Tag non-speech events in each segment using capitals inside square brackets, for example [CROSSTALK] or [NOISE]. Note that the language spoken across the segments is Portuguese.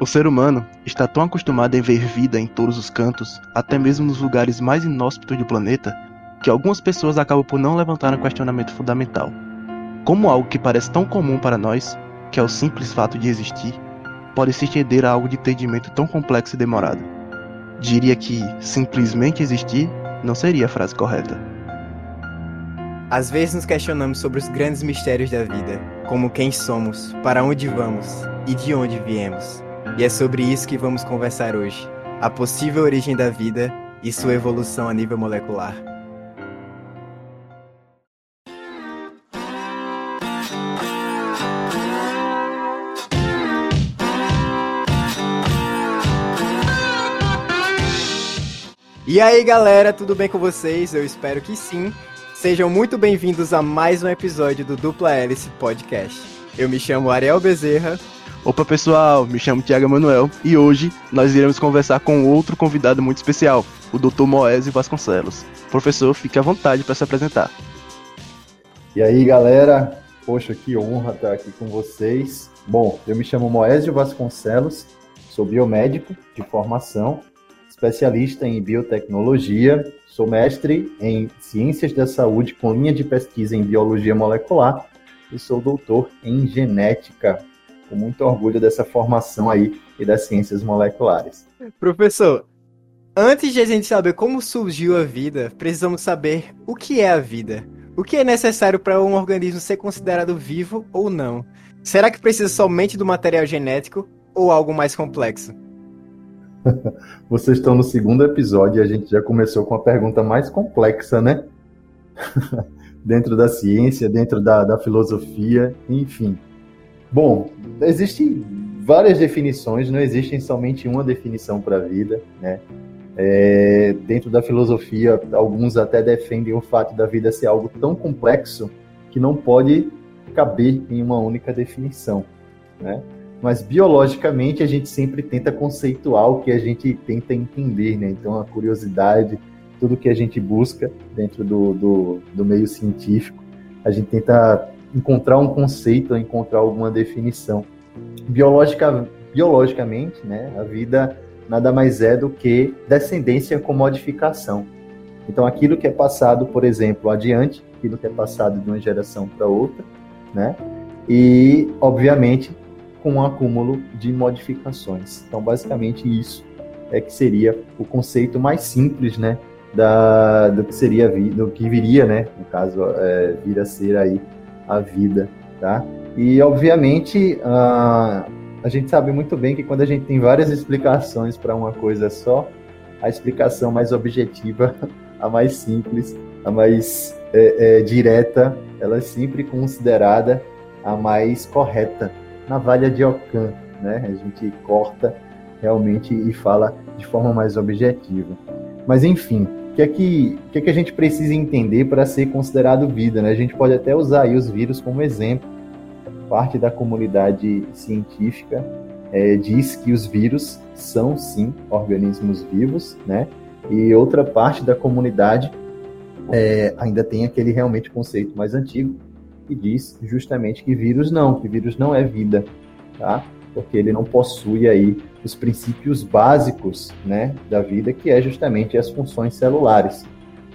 O ser humano está tão acostumado em ver vida em todos os cantos, até mesmo nos lugares mais inóspitos do planeta, que algumas pessoas acabam por não levantar um questionamento fundamental. Como algo que parece tão comum para nós, que é o simples fato de existir, pode se estender a algo de entendimento tão complexo e demorado? Diria que simplesmente existir não seria a frase correta. Às vezes nos questionamos sobre os grandes mistérios da vida, como quem somos, para onde vamos e de onde viemos. E é sobre isso que vamos conversar hoje: a possível origem da vida e sua evolução a nível molecular. E aí, galera, tudo bem com vocês? Eu espero que sim. Sejam muito bem-vindos a mais um episódio do Dupla Hélice Podcast. Eu me chamo Ariel Bezerra. Opa, pessoal, me chamo Tiago Manuel e hoje nós iremos conversar com outro convidado muito especial, o Dr. Moésio Vasconcelos. Professor, fique à vontade para se apresentar. E aí, galera? Poxa, que honra estar aqui com vocês. Bom, eu me chamo Moésio Vasconcelos, sou biomédico de formação, especialista em biotecnologia Sou mestre em Ciências da Saúde com linha de pesquisa em Biologia Molecular e sou doutor em Genética. Com muito orgulho dessa formação aí e das ciências moleculares. Professor, antes de a gente saber como surgiu a vida, precisamos saber o que é a vida. O que é necessário para um organismo ser considerado vivo ou não? Será que precisa somente do material genético ou algo mais complexo? [LAUGHS] Vocês estão no segundo episódio e a gente já começou com a pergunta mais complexa, né? [LAUGHS] dentro da ciência, dentro da, da filosofia, enfim. Bom, existem várias definições, não existe somente uma definição para a vida, né? É, dentro da filosofia, alguns até defendem o fato da vida ser algo tão complexo que não pode caber em uma única definição, né? mas biologicamente a gente sempre tenta conceituar o que a gente tenta entender, né? Então a curiosidade, tudo que a gente busca dentro do, do, do meio científico, a gente tenta encontrar um conceito, encontrar alguma definição. Biologica, biologicamente, né, a vida nada mais é do que descendência com modificação. Então aquilo que é passado, por exemplo, adiante, aquilo que é passado de uma geração para outra, né? E, obviamente, com um acúmulo de modificações. Então, basicamente, isso é que seria o conceito mais simples, né, da, do que seria do que viria, né, no caso, é, vir a ser aí a vida, tá? E, obviamente, a, a gente sabe muito bem que quando a gente tem várias explicações para uma coisa só, a explicação mais objetiva, [LAUGHS] a mais simples, a mais é, é, direta, ela é sempre considerada a mais correta, navalha de Ockham, né? A gente corta realmente e fala de forma mais objetiva. Mas enfim, que é que, que, é que a gente precisa entender para ser considerado vida? Né? A gente pode até usar aí os vírus como exemplo. Parte da comunidade científica é, diz que os vírus são sim organismos vivos, né? E outra parte da comunidade é, ainda tem aquele realmente conceito mais antigo, que diz justamente que vírus não, que vírus não é vida, tá? Porque ele não possui aí os princípios básicos, né, da vida, que é justamente as funções celulares.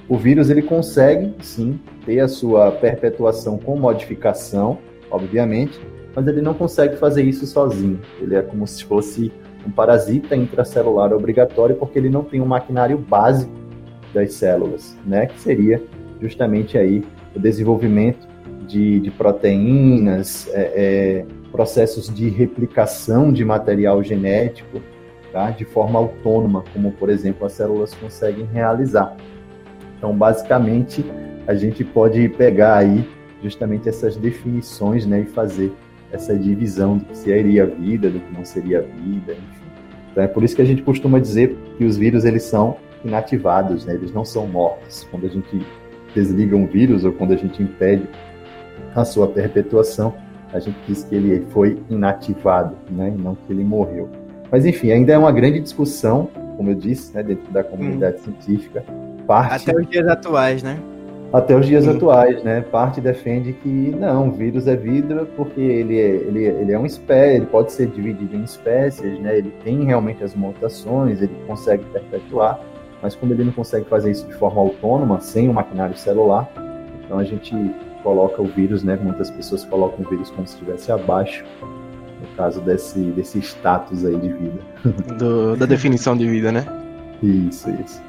O vírus ele consegue, sim, ter a sua perpetuação com modificação, obviamente, mas ele não consegue fazer isso sozinho. Ele é como se fosse um parasita intracelular obrigatório, porque ele não tem um maquinário básico das células, né? Que seria justamente aí o desenvolvimento de, de proteínas, é, é, processos de replicação de material genético, tá? de forma autônoma, como, por exemplo, as células conseguem realizar. Então, basicamente, a gente pode pegar aí justamente essas definições né, e fazer essa divisão do que seria vida, do que não seria vida, enfim. Então, é por isso que a gente costuma dizer que os vírus eles são inativados, né? eles não são mortos. Quando a gente desliga um vírus ou quando a gente impede a sua perpetuação, a gente diz que ele foi inativado, né, e não que ele morreu. Mas enfim, ainda é uma grande discussão, como eu disse, né, dentro da comunidade hum. científica. Parte... Até os dias atuais, né? até os dias atuais, né? Parte defende que não, vírus é vidro porque ele é, ele, ele é um espécie, ele pode ser dividido em espécies, né? Ele tem realmente as mutações, ele consegue perpetuar, mas como ele não consegue fazer isso de forma autônoma, sem o maquinário celular, então a gente coloca o vírus, né? Muitas pessoas colocam o vírus como se estivesse abaixo, no caso desse, desse status aí de vida. [LAUGHS] Do, da definição de vida, né? Isso, isso.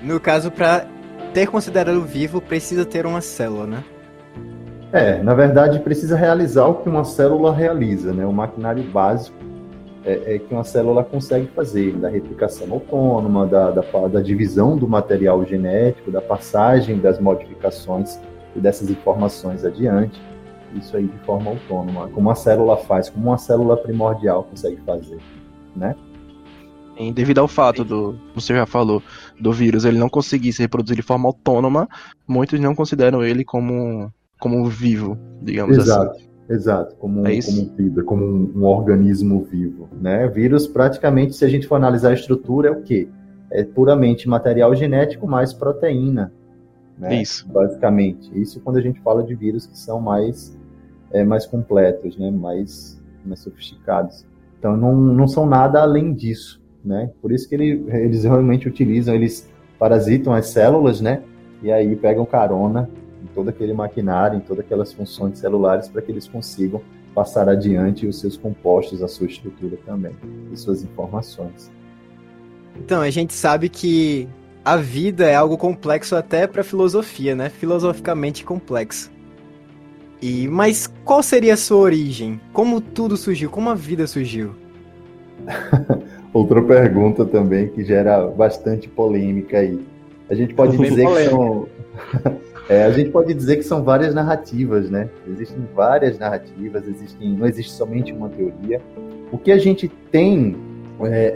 No caso, para ter considerado vivo, precisa ter uma célula, né? É, na verdade, precisa realizar o que uma célula realiza, né? O maquinário básico é, é que uma célula consegue fazer, da replicação autônoma, da, da, da divisão do material genético, da passagem das modificações e dessas informações adiante, isso aí de forma autônoma, como a célula faz, como uma célula primordial consegue fazer, né? E devido ao fato do, você já falou, do vírus ele não conseguir se reproduzir de forma autônoma, muitos não consideram ele como, como vivo, digamos exato, assim. Exato, como, é como vida, como um, um, organismo vivo, né? Vírus, praticamente, se a gente for analisar a estrutura, é o quê? É puramente material genético mais proteína, né? Isso. Basicamente, isso quando a gente fala de vírus que são mais, é, mais completos, né? Mais, mais sofisticados. Então, não, não são nada além disso né? Por isso que ele, eles realmente utilizam, eles parasitam as células, né? E aí pegam carona todo aquele maquinário, em todas aquelas funções celulares para que eles consigam passar adiante os seus compostos, a sua estrutura também, e suas informações. Então, a gente sabe que a vida é algo complexo até para a filosofia, né? Filosoficamente complexo. E mas qual seria a sua origem? Como tudo surgiu? Como a vida surgiu? [LAUGHS] Outra pergunta também que gera bastante polêmica aí. A gente pode dizer que são. [LAUGHS] é, a gente pode dizer que são várias narrativas, né? Existem várias narrativas, existem, não existe somente uma teoria. O que a gente tem é,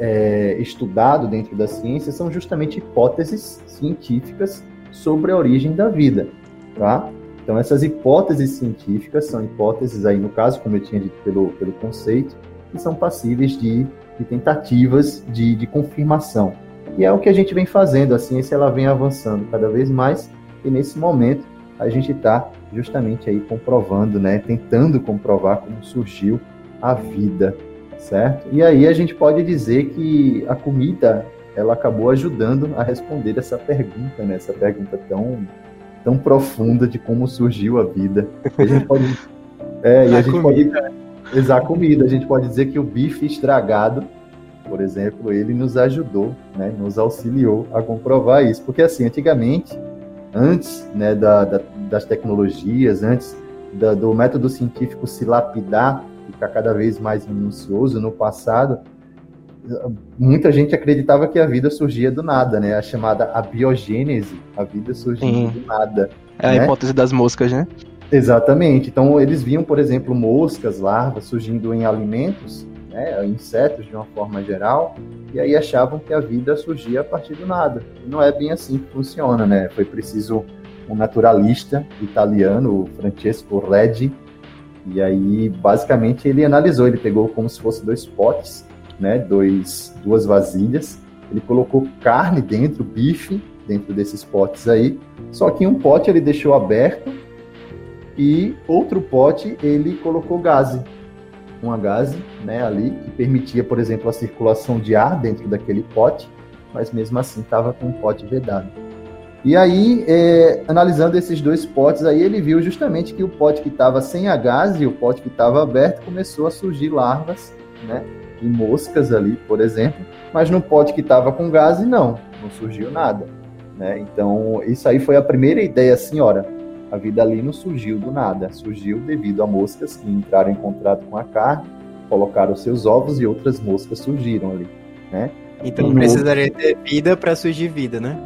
é, estudado dentro da ciência são justamente hipóteses científicas sobre a origem da vida, tá? Então essas hipóteses científicas são hipóteses aí no caso, como eu tinha dito pelo, pelo conceito, que são passíveis de de tentativas de, de confirmação. E é o que a gente vem fazendo, a ciência ela vem avançando cada vez mais, e nesse momento a gente está justamente aí comprovando, né, tentando comprovar como surgiu a vida, certo? E aí a gente pode dizer que a comida ela acabou ajudando a responder essa pergunta, né, essa pergunta tão tão profunda de como surgiu a vida. A gente pode é, e a, a gente comida. pode comida. A gente pode dizer que o bife estragado, por exemplo, ele nos ajudou, né, nos auxiliou a comprovar isso. Porque, assim, antigamente, antes né, da, da, das tecnologias, antes da, do método científico se lapidar, ficar cada vez mais minucioso no passado, muita gente acreditava que a vida surgia do nada, né? A chamada abiogênese, a vida surgia do nada. É né? a hipótese das moscas, né? Exatamente. Então, eles viam, por exemplo, moscas, larvas surgindo em alimentos, né, insetos de uma forma geral, e aí achavam que a vida surgia a partir do nada. E não é bem assim que funciona, né? Foi preciso um naturalista italiano, o Francesco Redi, e aí, basicamente, ele analisou, ele pegou como se fosse dois potes, né, dois, duas vasilhas, ele colocou carne dentro, bife, dentro desses potes aí, só que um pote ele deixou aberto e outro pote ele colocou gase, uma gase né, ali, que permitia, por exemplo, a circulação de ar dentro daquele pote, mas mesmo assim estava com o pote vedado. E aí, é, analisando esses dois potes, aí ele viu justamente que o pote que estava sem a gás e o pote que estava aberto começou a surgir larvas, né, e moscas ali, por exemplo, mas no pote que estava com gás, não, não surgiu nada. Né? Então, isso aí foi a primeira ideia, assim, ora, a vida ali não surgiu do nada, surgiu devido a moscas que entraram em contato com a carne, colocaram seus ovos e outras moscas surgiram ali, né? Então precisaria ter vida para surgir vida, né?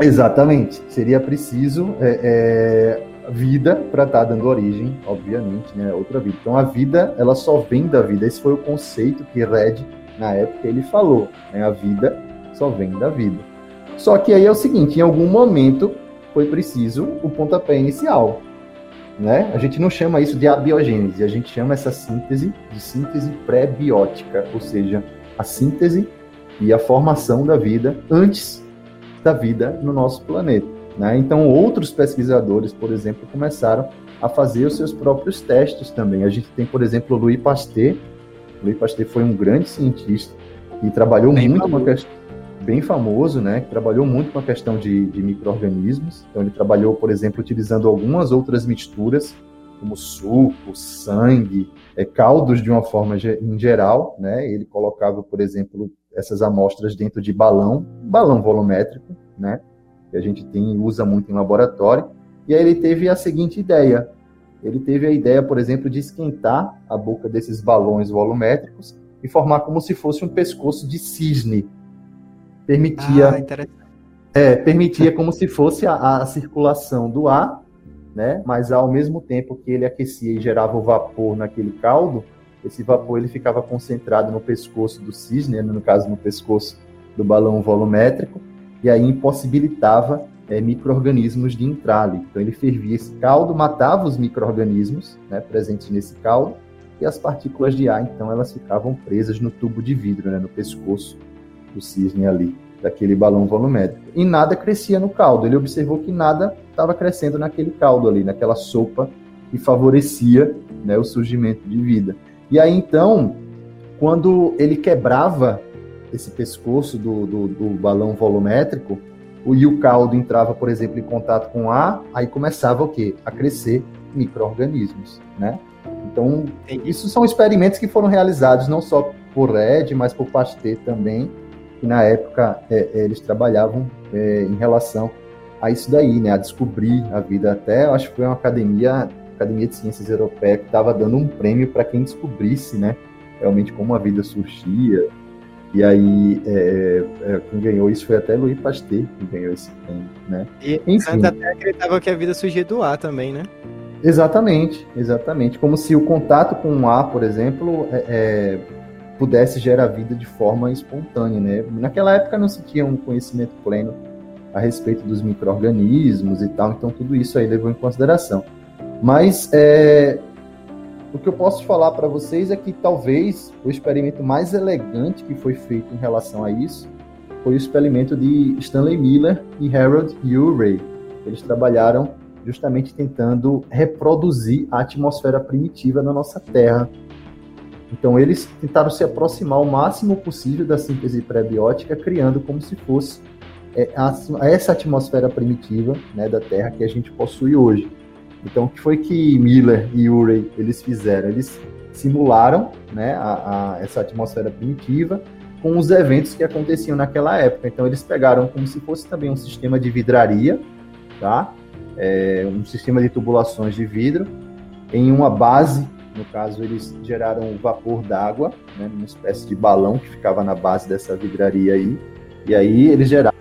Exatamente. Seria preciso é, é, vida para estar tá dando origem, obviamente, né? Outra vida. Então a vida, ela só vem da vida. Esse foi o conceito que Red, na época, ele falou. Né? A vida só vem da vida. Só que aí é o seguinte, em algum momento foi preciso o pontapé inicial. Né? A gente não chama isso de abiogênese, a gente chama essa síntese de síntese pré-biótica, ou seja, a síntese e a formação da vida antes da vida no nosso planeta. Né? Então, outros pesquisadores, por exemplo, começaram a fazer os seus próprios testes também. A gente tem, por exemplo, Louis Pasteur. Louis Pasteur foi um grande cientista e trabalhou bem muito com a questão bem famoso, né? Que trabalhou muito com a questão de, de micro-organismos. Então, ele trabalhou, por exemplo, utilizando algumas outras misturas, como suco, sangue, é, caldos de uma forma em geral, né? Ele colocava, por exemplo, essas amostras dentro de balão, balão volumétrico, né? Que a gente tem usa muito em laboratório. E aí ele teve a seguinte ideia. Ele teve a ideia, por exemplo, de esquentar a boca desses balões volumétricos e formar como se fosse um pescoço de cisne. Permitia, ah, é, permitia como se fosse a, a circulação do ar, né? Mas ao mesmo tempo que ele aquecia e gerava o vapor naquele caldo, esse vapor ele ficava concentrado no pescoço do cisne, né? no caso no pescoço do balão volumétrico, e aí impossibilitava é, micro-organismos de entrar ali. Então ele fervia esse caldo, matava os micro-organismos né, presentes nesse caldo, e as partículas de ar, então, elas ficavam presas no tubo de vidro, né, no pescoço do cisne ali, daquele balão volumétrico. E nada crescia no caldo. Ele observou que nada estava crescendo naquele caldo ali, naquela sopa que favorecia né, o surgimento de vida. E aí, então, quando ele quebrava esse pescoço do, do, do balão volumétrico, o, e o caldo entrava, por exemplo, em contato com ar, aí começava o quê? A crescer micro-organismos, né? Então, isso são experimentos que foram realizados não só por Red, mas por Pasteur também, que na época é, é, eles trabalhavam é, em relação a isso daí, né? A descobrir a vida até, eu acho que foi uma academia, academia de ciências europeia que estava dando um prêmio para quem descobrisse, né? Realmente como a vida surgia, e aí, é, é, quem ganhou isso foi até Louis Pasteur, que ganhou esse prêmio, né? E Enfim. até acreditava que a vida surgia do ar também, né? Exatamente, exatamente. Como se o contato com o ar, por exemplo, é, é, pudesse gerar vida de forma espontânea, né? Naquela época não se tinha um conhecimento pleno a respeito dos micro-organismos e tal, então tudo isso aí levou em consideração. Mas é, o que eu posso falar para vocês é que talvez o experimento mais elegante que foi feito em relação a isso foi o experimento de Stanley Miller e Harold Urey. Eles trabalharam justamente tentando reproduzir a atmosfera primitiva da nossa Terra. Então eles tentaram se aproximar o máximo possível da síntese pré-biótica, criando como se fosse é, a, essa atmosfera primitiva né, da Terra que a gente possui hoje. Então, o que foi que Miller e Urey eles fizeram? Eles simularam né, a, a, essa atmosfera primitiva com os eventos que aconteciam naquela época. Então, eles pegaram como se fosse também um sistema de vidraria, tá? É, um sistema de tubulações de vidro em uma base. No caso, eles geraram vapor d'água, né, uma espécie de balão que ficava na base dessa vidraria aí. E aí eles geraram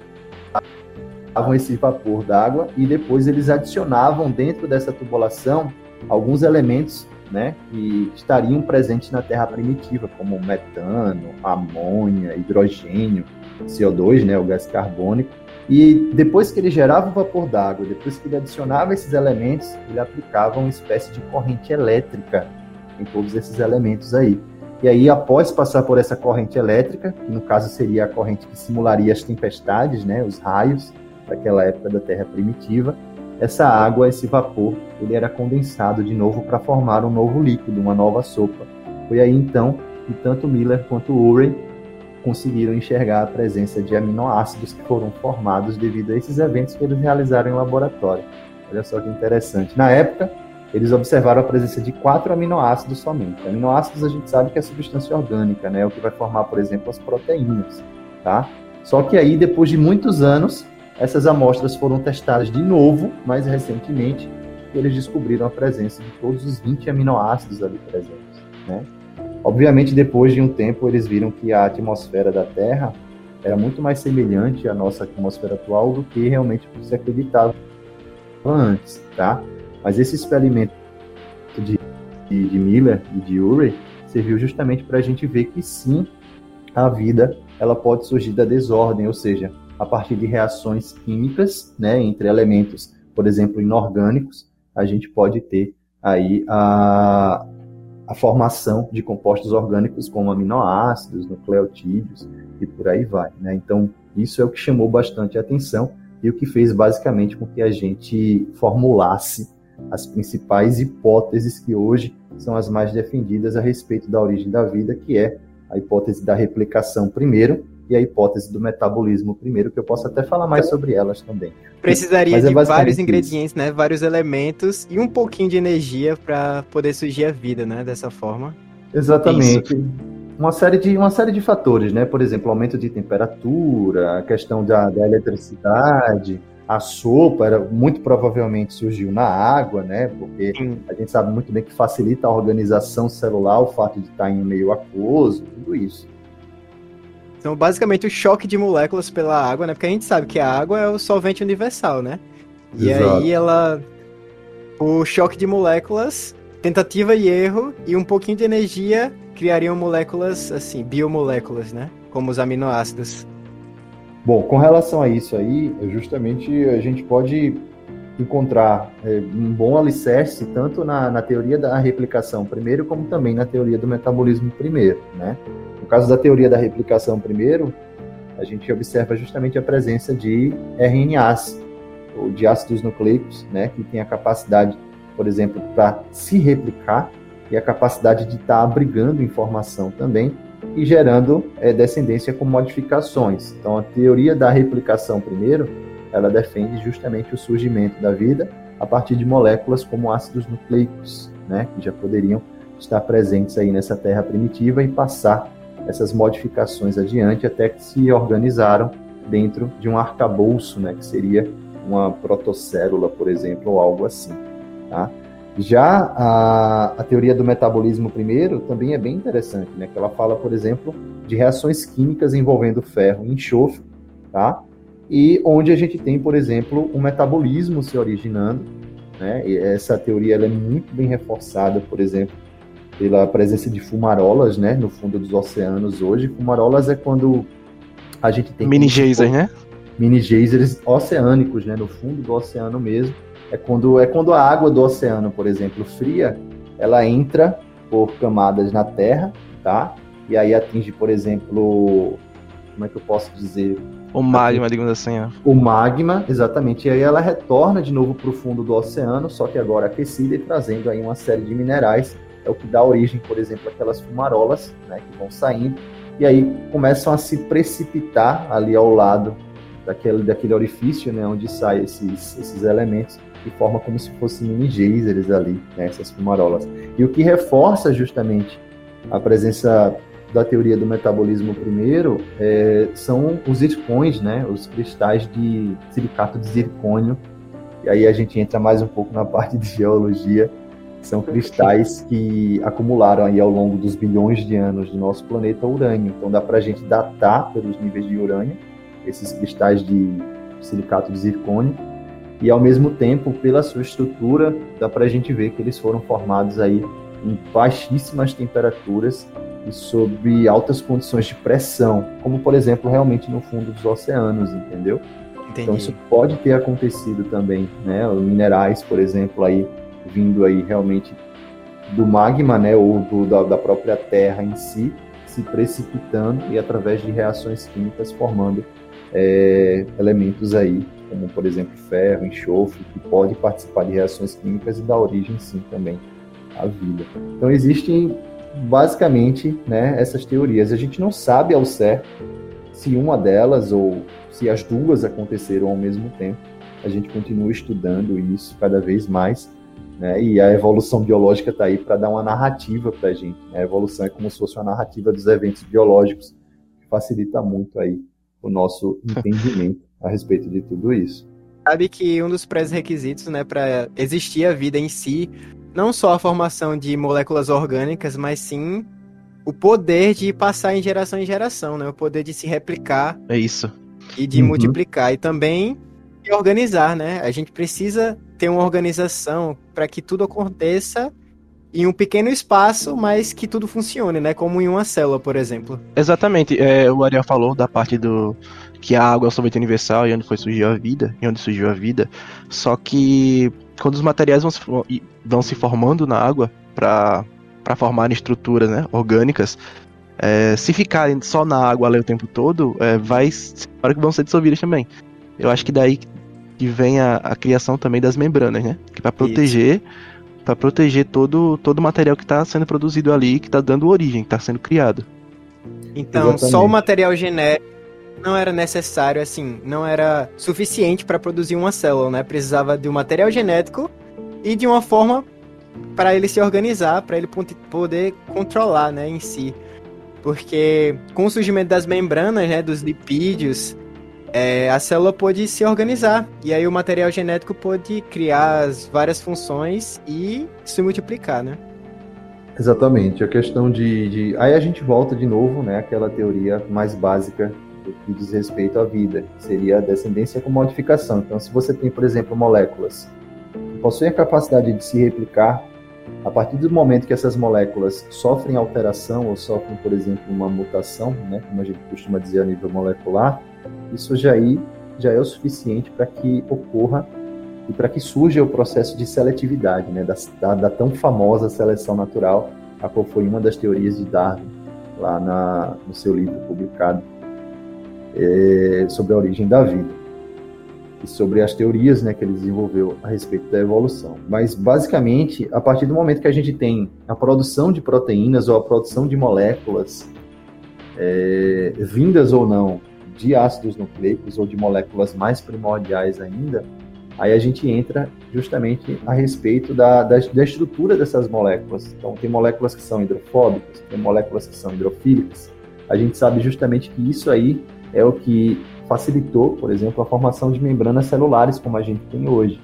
esse vapor d'água e depois eles adicionavam dentro dessa tubulação alguns elementos né, que estariam presentes na Terra primitiva, como metano, amônia, hidrogênio, CO2, né, o gás carbônico. E depois que ele gerava o vapor d'água, depois que ele adicionava esses elementos, ele aplicava uma espécie de corrente elétrica em todos esses elementos aí. E aí, após passar por essa corrente elétrica, que no caso seria a corrente que simularia as tempestades, né, os raios, daquela época da Terra primitiva, essa água, esse vapor, ele era condensado de novo para formar um novo líquido, uma nova sopa. Foi aí então que tanto Miller quanto Urey conseguiram enxergar a presença de aminoácidos que foram formados devido a esses eventos que eles realizaram em laboratório. Olha só que interessante. Na época, eles observaram a presença de quatro aminoácidos somente. Aminoácidos a gente sabe que é substância orgânica, né? O que vai formar, por exemplo, as proteínas, tá? Só que aí, depois de muitos anos, essas amostras foram testadas de novo, mais recentemente, e eles descobriram a presença de todos os 20 aminoácidos ali presentes. Né? Obviamente, depois de um tempo, eles viram que a atmosfera da Terra era muito mais semelhante à nossa atmosfera atual do que realmente se acreditava antes, tá? Mas esse experimento de, de, de Miller e de Urey serviu justamente para a gente ver que sim, a vida ela pode surgir da desordem, ou seja, a partir de reações químicas, né, entre elementos, por exemplo, inorgânicos, a gente pode ter aí a, a formação de compostos orgânicos como aminoácidos, nucleotídeos e por aí vai. Né? Então, isso é o que chamou bastante a atenção e o que fez basicamente com que a gente formulasse as principais hipóteses que hoje são as mais defendidas a respeito da origem da vida, que é a hipótese da replicação primeiro e a hipótese do metabolismo primeiro, que eu posso até falar mais sobre elas também. Precisaria é de vários ingredientes, isso. né, vários elementos e um pouquinho de energia para poder surgir a vida, né, dessa forma. Exatamente. Isso. Uma série, de, uma série de fatores, né? Por exemplo, aumento de temperatura, a questão da, da eletricidade, a sopa era muito provavelmente surgiu na água, né? Porque Sim. a gente sabe muito bem que facilita a organização celular, o fato de estar em um meio aquoso, tudo isso. Então, basicamente, o choque de moléculas pela água, né? Porque a gente sabe que a água é o solvente universal, né? E Exato. aí ela. O choque de moléculas, tentativa e erro, e um pouquinho de energia criariam moléculas, assim, biomoléculas, né? Como os aminoácidos. Bom, com relação a isso aí, justamente a gente pode encontrar é, um bom alicerce tanto na, na, teoria da replicação primeiro, como também na teoria do metabolismo primeiro, né? No caso da teoria da replicação primeiro, a gente observa justamente a presença de RNAs, ou de ácidos nucleicos, né, que tem a capacidade, por exemplo, para se replicar e a capacidade de estar tá abrigando informação também, e gerando é, descendência com modificações. Então, a teoria da replicação, primeiro, ela defende justamente o surgimento da vida a partir de moléculas como ácidos nucleicos, né, que já poderiam estar presentes aí nessa terra primitiva e passar essas modificações adiante até que se organizaram dentro de um arcabouço, né, que seria uma protocélula, por exemplo, ou algo assim. Tá? Já a, a teoria do metabolismo primeiro também é bem interessante, né? Que ela fala, por exemplo, de reações químicas envolvendo ferro e enxofre, tá? E onde a gente tem, por exemplo, o metabolismo se originando, né? E essa teoria ela é muito bem reforçada, por exemplo, pela presença de fumarolas, né? No fundo dos oceanos hoje. Fumarolas é quando a gente tem mini geysers, né? Mini geysers oceânicos, né? No fundo do oceano mesmo é quando, é quando a água do oceano, por exemplo, fria, ela entra por camadas na Terra, tá? E aí atinge, por exemplo, como é que eu posso dizer? O magma, digamos assim. Ó. O magma, exatamente. E aí ela retorna de novo para o fundo do oceano, só que agora aquecida e trazendo aí uma série de minerais. É o que dá origem, por exemplo, àquelas fumarolas, né, que vão saindo. E aí começam a se precipitar ali ao lado daquele, daquele orifício, né, onde saem esses, esses elementos e forma como se fossem mini geysers ali, né, essas fumarolas. E o que reforça justamente a presença da teoria do metabolismo primeiro é, são os zircões, né, os cristais de silicato de zircônio. E aí a gente entra mais um pouco na parte de geologia. São cristais que acumularam aí ao longo dos bilhões de anos do nosso planeta urânio. Então dá para a gente datar pelos níveis de urânio esses cristais de silicato de zircônio e ao mesmo tempo, pela sua estrutura, dá para a gente ver que eles foram formados aí em baixíssimas temperaturas e sob altas condições de pressão, como por exemplo realmente no fundo dos oceanos, entendeu? Entendi. Então isso pode ter acontecido também, né? Os minerais, por exemplo, aí vindo aí realmente do magma, né, ou do, da, da própria Terra em si, se precipitando e através de reações químicas formando é, elementos aí como por exemplo ferro, enxofre, que pode participar de reações químicas e dar origem sim também à vida. Então existem basicamente né, essas teorias. A gente não sabe ao certo se uma delas ou se as duas aconteceram ao mesmo tempo. A gente continua estudando isso cada vez mais. Né, e a evolução biológica está aí para dar uma narrativa para a gente. Né? A evolução é como se fosse uma narrativa dos eventos biológicos, que facilita muito aí o nosso [LAUGHS] entendimento a respeito de tudo isso. Sabe que um dos pré-requisitos, né, para existir a vida em si, não só a formação de moléculas orgânicas, mas sim o poder de passar em geração em geração, né? O poder de se replicar. É isso. E de uhum. multiplicar. E também de organizar, né? A gente precisa ter uma organização para que tudo aconteça em um pequeno espaço, mas que tudo funcione, né? Como em uma célula, por exemplo. Exatamente. É, o Ariel falou da parte do que a água é o solvente universal e onde foi surgiu a vida, e onde surgiu a vida. Só que quando os materiais vão se, vão se formando na água para formar estruturas né, orgânicas, é, se ficarem só na água ali o tempo todo, é, vai hora que vão ser dissolvidas também. Eu acho que daí que vem a, a criação também das membranas, né? Que para proteger, para proteger todo todo o material que está sendo produzido ali, que está dando origem, que está sendo criado. Então, Exatamente. só o material genético não era necessário, assim, não era suficiente para produzir uma célula, né? Precisava de um material genético e de uma forma para ele se organizar, para ele poder controlar, né, em si. Porque com o surgimento das membranas, né, dos lipídios, é, a célula pode se organizar. E aí o material genético pode criar as várias funções e se multiplicar, né? Exatamente. A questão de, de... Aí a gente volta de novo, né? Aquela teoria mais básica do que diz respeito à vida. Seria a descendência com modificação. Então, se você tem, por exemplo, moléculas que possuem a capacidade de se replicar, a partir do momento que essas moléculas sofrem alteração ou sofrem, por exemplo, uma mutação, né, como a gente costuma dizer a nível molecular, isso já, aí, já é o suficiente para que ocorra e para que surja o processo de seletividade, né, da, da, da, tão famosa seleção natural, a qual foi uma das teorias de Darwin, lá na, no seu livro publicado é, sobre a origem da vida e sobre as teorias né, que ele desenvolveu a respeito da evolução. Mas, basicamente, a partir do momento que a gente tem a produção de proteínas ou a produção de moléculas, é, vindas ou não de ácidos nucleicos ou de moléculas mais primordiais ainda, aí a gente entra justamente a respeito da, da, da estrutura dessas moléculas. Então, tem moléculas que são hidrofóbicas, tem moléculas que são hidrofílicas. A gente sabe justamente que isso aí é o que facilitou, por exemplo, a formação de membranas celulares como a gente tem hoje.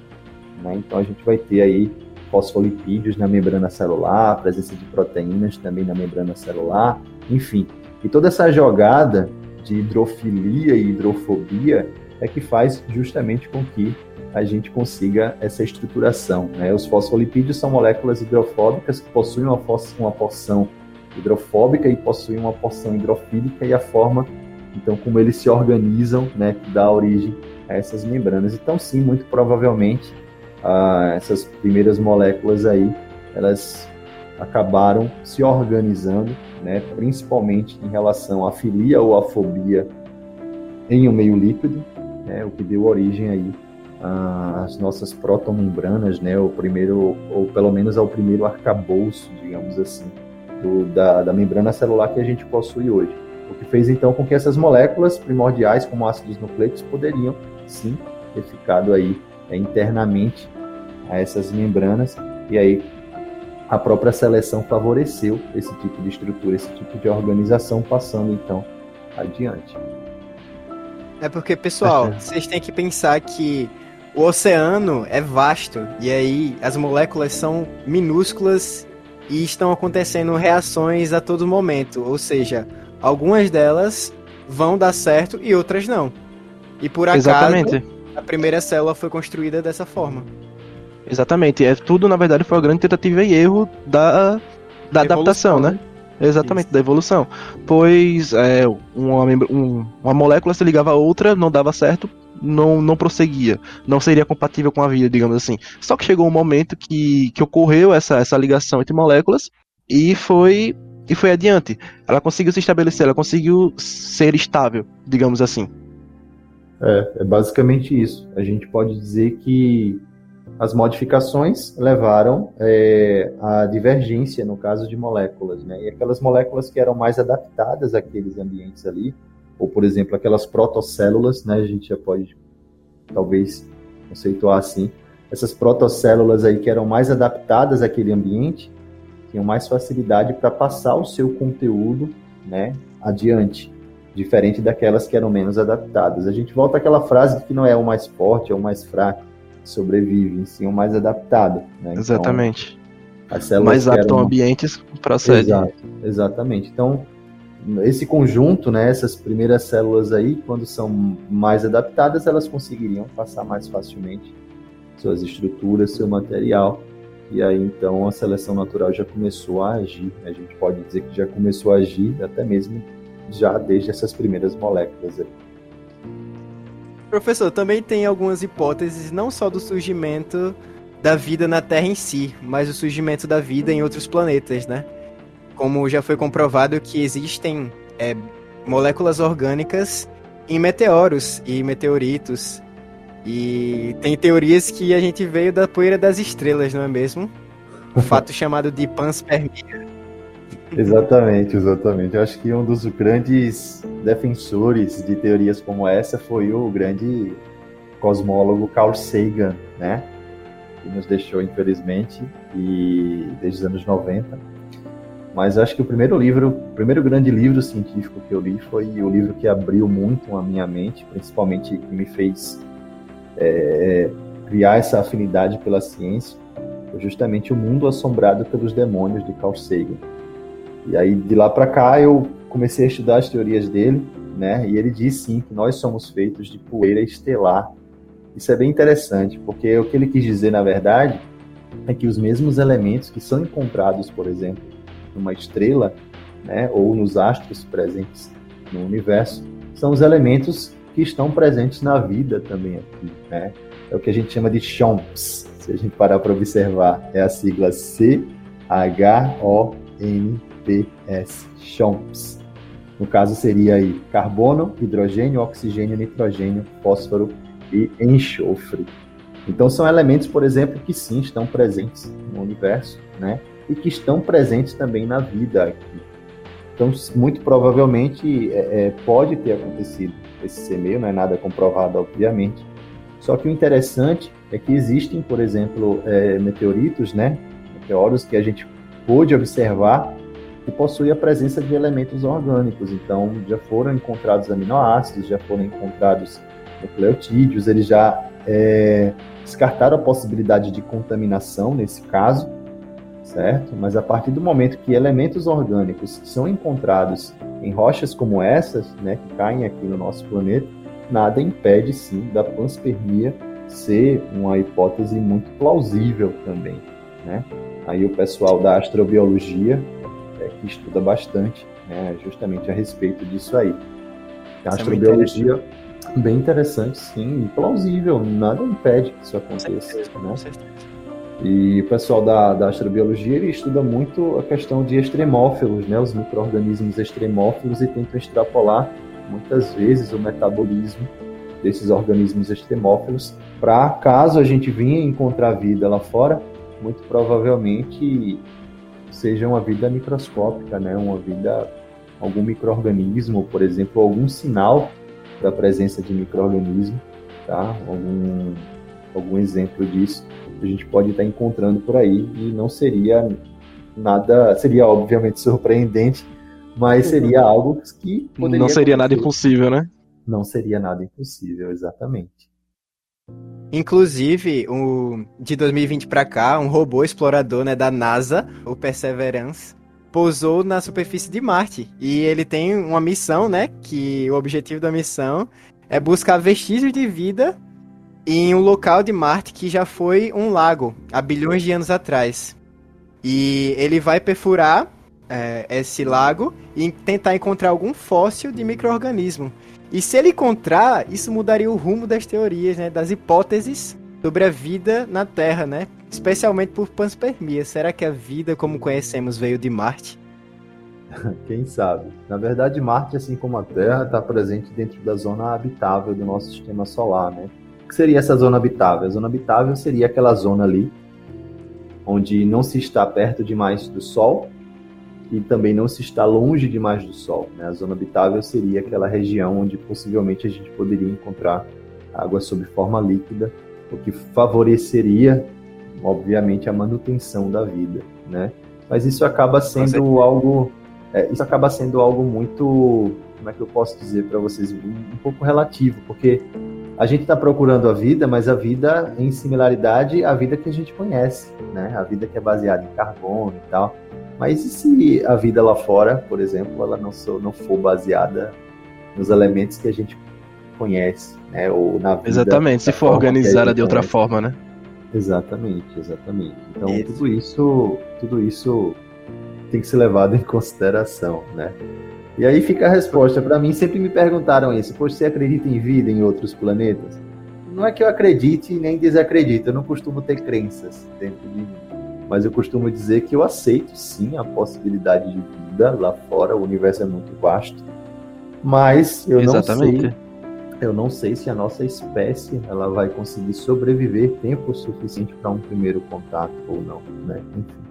Né? Então a gente vai ter aí fosfolipídios na membrana celular, presença de proteínas também na membrana celular, enfim. E toda essa jogada de hidrofilia e hidrofobia é que faz justamente com que a gente consiga essa estruturação. Né? Os fosfolipídios são moléculas hidrofóbicas que possuem uma, uma porção hidrofóbica e possuem uma porção hidrofílica e a forma então, como eles se organizam, né, que dá origem a essas membranas. Então, sim, muito provavelmente, ah, essas primeiras moléculas aí, elas acabaram se organizando, né, principalmente em relação à filia ou à fobia em um meio líquido, né, o que deu origem aí às nossas protomembranas, né, o primeiro, ou pelo menos ao primeiro arcabouço, digamos assim, do, da, da membrana celular que a gente possui hoje. O que fez então com que essas moléculas primordiais, como ácidos nucleicos, poderiam sim ter ficado aí é, internamente a essas membranas e aí a própria seleção favoreceu esse tipo de estrutura, esse tipo de organização, passando então adiante. É porque, pessoal, [LAUGHS] vocês têm que pensar que o oceano é vasto e aí as moléculas são minúsculas e estão acontecendo reações a todo momento. Ou seja, Algumas delas vão dar certo e outras não. E por acaso, Exatamente. a primeira célula foi construída dessa forma. Exatamente. É tudo, na verdade, foi uma grande tentativa e erro da, da adaptação, né? Exatamente, Isso. da evolução. Pois é, uma, um, uma molécula se ligava a outra, não dava certo, não, não prosseguia, não seria compatível com a vida, digamos assim. Só que chegou um momento que, que ocorreu essa, essa ligação entre moléculas e foi e foi adiante. Ela conseguiu se estabelecer, ela conseguiu ser estável, digamos assim. É, é basicamente isso. A gente pode dizer que as modificações levaram é, à divergência no caso de moléculas, né? E aquelas moléculas que eram mais adaptadas àqueles ambientes ali, ou por exemplo aquelas protocélulas, né? A gente já pode talvez conceituar assim, essas protocélulas aí que eram mais adaptadas àquele ambiente, tinham mais facilidade para passar o seu conteúdo né, adiante, diferente daquelas que eram menos adaptadas. A gente volta àquela frase de que não é o mais forte, é o mais fraco que sobrevive, em sim o mais adaptado. Né? Então, Exatamente. As células mais apto eram... ambientes procede. Exato, exatamente. Então, esse conjunto, né, essas primeiras células aí, quando são mais adaptadas, elas conseguiriam passar mais facilmente suas estruturas, seu material e aí então a seleção natural já começou a agir. A gente pode dizer que já começou a agir até mesmo já desde essas primeiras moléculas. Aí. Professor, também tem algumas hipóteses não só do surgimento da vida na Terra em si, mas o surgimento da vida em outros planetas, né? Como já foi comprovado que existem é, moléculas orgânicas em meteoros e meteoritos E tem teorias que a gente veio da poeira das estrelas, não é mesmo? O [LAUGHS] fato chamado de panspermia. Exatamente, exatamente. Eu acho que um dos grandes defensores de teorias como essa foi o grande cosmólogo Carl Sagan, né? Que nos deixou, infelizmente, e desde os anos 90. Mas acho que o primeiro livro, o primeiro grande livro científico que eu li foi o livro que abriu muito a minha mente, principalmente que me fez é, criar essa afinidade pela ciência, foi justamente O Mundo Assombrado pelos Demônios, de Carl Sagan. E aí, de lá para cá, eu comecei a estudar as teorias dele, né? E ele diz sim que nós somos feitos de poeira estelar. Isso é bem interessante, porque o que ele quis dizer, na verdade, é que os mesmos elementos que são encontrados, por exemplo, numa estrela, né, ou nos astros presentes no universo, são os elementos que estão presentes na vida também aqui, né? É o que a gente chama de CHOMPS. Se a gente parar para observar, é a sigla C H O N P-S, CHOMPS. No caso seria aí carbono, hidrogênio, oxigênio, nitrogênio, fósforo e enxofre. Então são elementos, por exemplo, que sim estão presentes no universo, né? E que estão presentes também na vida aqui. Então, muito provavelmente é, é, pode ter acontecido esse semeio, não é nada comprovado, obviamente. Só que o interessante é que existem, por exemplo, é, meteoritos, né? Meteoros que a gente pôde observar que possui a presença de elementos orgânicos. Então, já foram encontrados aminoácidos, já foram encontrados nucleotídeos, eles já é, descartaram a possibilidade de contaminação nesse caso, certo? Mas a partir do momento que elementos orgânicos são encontrados em rochas como essas, né, que caem aqui no nosso planeta, nada impede sim da panspermia ser uma hipótese muito plausível também, né? Aí o pessoal da astrobiologia é, que estuda bastante, né, justamente a respeito disso aí. A isso é astrobiologia é bem interessante, sim, e plausível, nada impede que isso aconteça. Com certeza, né? E o pessoal da, da astrobiologia ele estuda muito a questão de extremófilos, né, os micro-organismos extremófilos, e tenta extrapolar muitas vezes o metabolismo desses organismos extremófilos para caso a gente venha encontrar vida lá fora, muito provavelmente seja uma vida microscópica, né? Uma vida, algum microorganismo, por exemplo, algum sinal da presença de microorganismo, tá? Algum, algum exemplo disso a gente pode estar encontrando por aí e não seria nada, seria obviamente [LAUGHS] surpreendente, mas seria algo que poderia não seria nada impossível, né? Não seria nada impossível, exatamente. Inclusive, o, de 2020 para cá, um robô explorador né, da NASA, o Perseverance, pousou na superfície de Marte. E ele tem uma missão, né? Que o objetivo da missão é buscar vestígios de vida em um local de Marte que já foi um lago há bilhões de anos atrás. E ele vai perfurar é, esse lago e tentar encontrar algum fóssil de microorganismo. E se ele encontrar, isso mudaria o rumo das teorias, né, das hipóteses sobre a vida na Terra, né? Especialmente por panspermia. Será que a vida como conhecemos veio de Marte? [LAUGHS] Quem sabe? Na verdade, Marte, assim como a Terra, está presente dentro da zona habitável do nosso sistema solar, né? Seria essa zona habitável? A zona habitável seria aquela zona ali onde não se está perto demais do Sol e também não se está longe demais do Sol. Né? A zona habitável seria aquela região onde possivelmente a gente poderia encontrar água sob forma líquida, o que favoreceria, obviamente, a manutenção da vida, né? Mas isso acaba sendo algo, é, isso acaba sendo algo muito, como é que eu posso dizer para vocês, um, um pouco relativo, porque a gente está procurando a vida, mas a vida em similaridade à vida que a gente conhece, né? A vida que é baseada em carbono e tal. Mas e se a vida lá fora, por exemplo, ela não, so, não for baseada nos elementos que a gente conhece, né? Ou na vida. Exatamente, se for organizada de outra forma, né? Exatamente, exatamente. Então isso. tudo isso, tudo isso tem que ser levado em consideração, né? E aí fica a resposta. Para mim, sempre me perguntaram isso. Poxa, você acredita em vida em outros planetas? Não é que eu acredite nem desacredito. Eu não costumo ter crenças dentro de mim mas eu costumo dizer que eu aceito sim a possibilidade de vida lá fora, o universo é muito vasto, mas eu Exatamente. não sei eu não sei se a nossa espécie ela vai conseguir sobreviver tempo suficiente para um primeiro contato ou não, né? Enfim.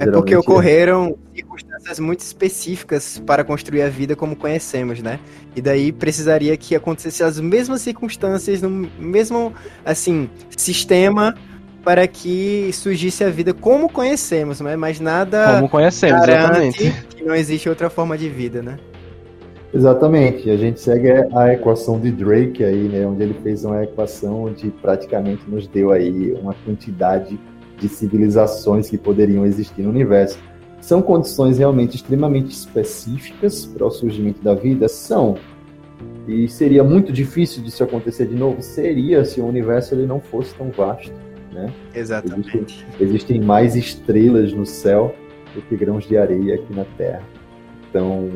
É porque ocorreram circunstâncias muito específicas para construir a vida como conhecemos, né? E daí precisaria que acontecessem as mesmas circunstâncias no mesmo, assim, sistema para que surgisse a vida como conhecemos, né? Mas nada como conhecemos, exatamente. que não existe outra forma de vida, né? Exatamente. A gente segue a equação de Drake aí, né? Onde ele fez uma equação onde praticamente nos deu aí uma quantidade de civilizações que poderiam existir no universo. São condições realmente extremamente específicas para o surgimento da vida? São. E seria muito difícil disso acontecer de novo? Seria se o universo ele não fosse tão vasto. Né? Exatamente. Existem, existem mais estrelas no céu do que grãos de areia aqui na Terra. Então,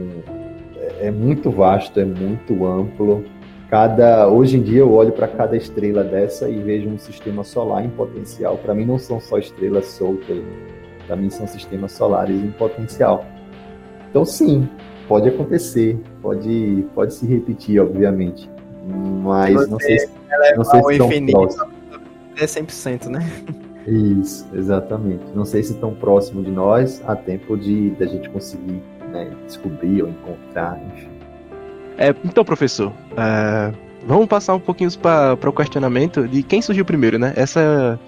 é, é muito vasto, é muito amplo cada hoje em dia eu olho para cada estrela dessa e vejo um sistema solar em potencial. Para mim não são só estrelas soltas, para mim são sistemas solares em potencial. Então sim, pode acontecer, pode pode se repetir, obviamente, mas Você não sei se não sei se tão infinito, é 100%, né? Isso, exatamente. Não sei se tão próximo de nós, há tempo de da gente conseguir né, descobrir ou encontrar, enfim. É, então, professor, é, vamos passar um pouquinho para o questionamento de quem surgiu primeiro, né? Essa,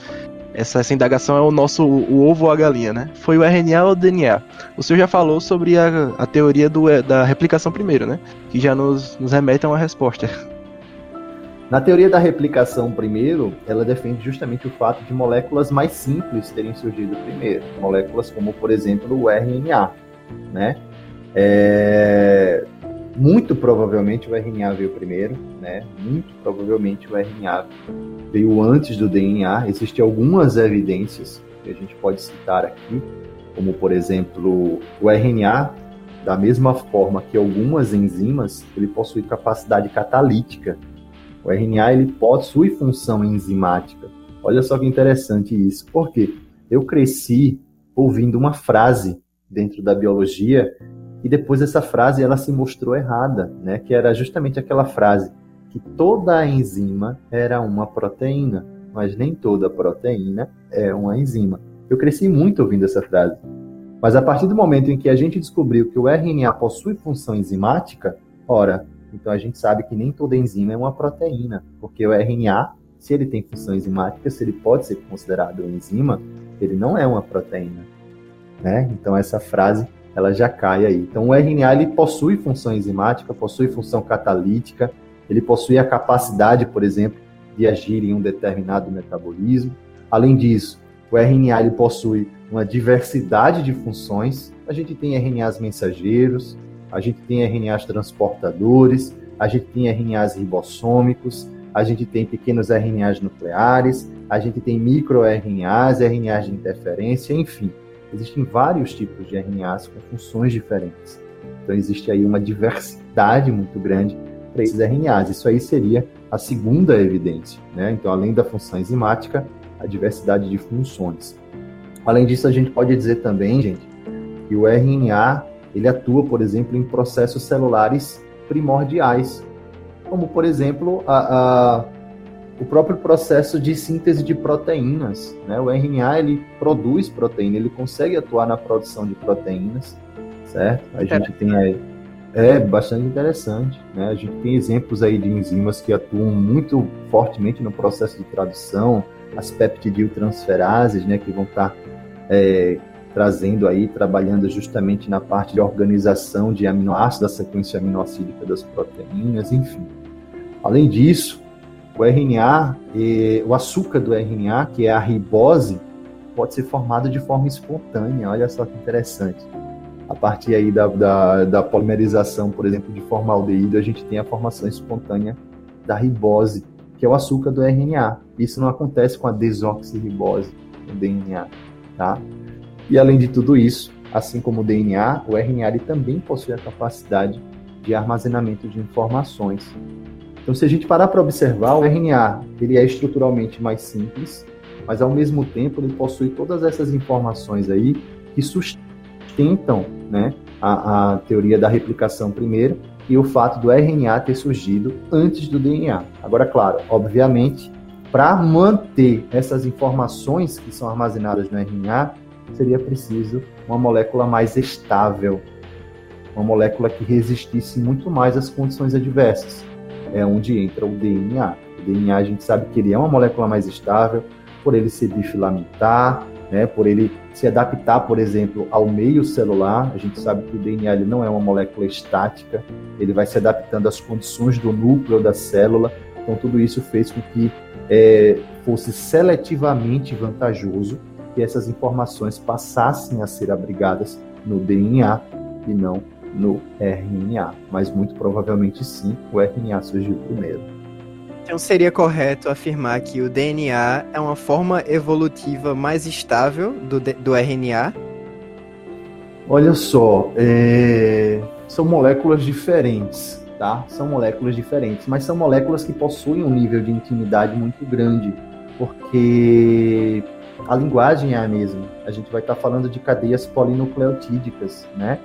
essa, essa indagação é o nosso o ovo ou a galinha, né? Foi o RNA ou o DNA? O senhor já falou sobre a, a teoria do, da replicação primeiro, né? Que já nos, nos remete a uma resposta. Na teoria da replicação primeiro, ela defende justamente o fato de moléculas mais simples terem surgido primeiro. Moléculas como, por exemplo, o RNA, né? É, muito provavelmente o RNA veio primeiro, né? Muito provavelmente o RNA veio antes do DNA. Existem algumas evidências que a gente pode citar aqui, como por exemplo o RNA, da mesma forma que algumas enzimas, ele possui capacidade catalítica. O RNA ele possui função enzimática. Olha só que interessante isso. Porque eu cresci ouvindo uma frase dentro da biologia e depois essa frase ela se mostrou errada, né? Que era justamente aquela frase que toda a enzima era uma proteína, mas nem toda proteína é uma enzima. Eu cresci muito ouvindo essa frase. Mas a partir do momento em que a gente descobriu que o RNA possui função enzimática, ora, então a gente sabe que nem toda enzima é uma proteína, porque o RNA, se ele tem função enzimática, se ele pode ser considerado uma enzima, ele não é uma proteína, né? Então essa frase ela já cai aí. Então o RNA ele possui função enzimática, possui função catalítica, ele possui a capacidade, por exemplo, de agir em um determinado metabolismo. Além disso, o RNA ele possui uma diversidade de funções. A gente tem RNAs mensageiros, a gente tem RNAs transportadores, a gente tem RNAs ribossômicos, a gente tem pequenos RNAs nucleares, a gente tem microRNAs, RNAs de interferência, enfim. Existem vários tipos de RNAs com funções diferentes. Então existe aí uma diversidade muito grande para esses RNAs. Isso aí seria a segunda evidência, né? Então, além da função enzimática, a diversidade de funções. Além disso, a gente pode dizer também, gente, que o RNA ele atua, por exemplo, em processos celulares primordiais, como por exemplo a, a o próprio processo de síntese de proteínas. Né? O RNA ele produz proteína, ele consegue atuar na produção de proteínas, certo? A gente tem aí é bastante interessante, né? A gente tem exemplos aí de enzimas que atuam muito fortemente no processo de tradução, as peptidiltransferases, né, que vão estar é, trazendo aí, trabalhando justamente na parte de organização de aminoácidos, da sequência aminoácida das proteínas, enfim. Além disso, o RNA, o açúcar do RNA, que é a ribose, pode ser formado de forma espontânea. Olha só que interessante. A partir aí da, da, da polimerização, por exemplo, de formaldeído, a gente tem a formação espontânea da ribose, que é o açúcar do RNA. Isso não acontece com a desoxirribose no DNA, tá? E além de tudo isso, assim como o DNA, o RNA também possui a capacidade de armazenamento de informações. Então, se a gente parar para observar, o RNA ele é estruturalmente mais simples, mas ao mesmo tempo ele possui todas essas informações aí que sustentam né, a, a teoria da replicação primeiro e o fato do RNA ter surgido antes do DNA. Agora, claro, obviamente, para manter essas informações que são armazenadas no RNA, seria preciso uma molécula mais estável, uma molécula que resistisse muito mais às condições adversas. É onde entra o DNA. O DNA a gente sabe que ele é uma molécula mais estável, por ele ser difilamentar, né, por ele se adaptar, por exemplo, ao meio celular. A gente sabe que o DNA ele não é uma molécula estática, ele vai se adaptando às condições do núcleo da célula. Então, tudo isso fez com que é, fosse seletivamente vantajoso que essas informações passassem a ser abrigadas no DNA e não no RNA. Mas muito provavelmente sim, o RNA surgiu primeiro. Então seria correto afirmar que o DNA é uma forma evolutiva mais estável do, do RNA? Olha só, é... são moléculas diferentes, tá? São moléculas diferentes, mas são moléculas que possuem um nível de intimidade muito grande, porque a linguagem é a mesma. A gente vai estar falando de cadeias polinucleotídicas, né?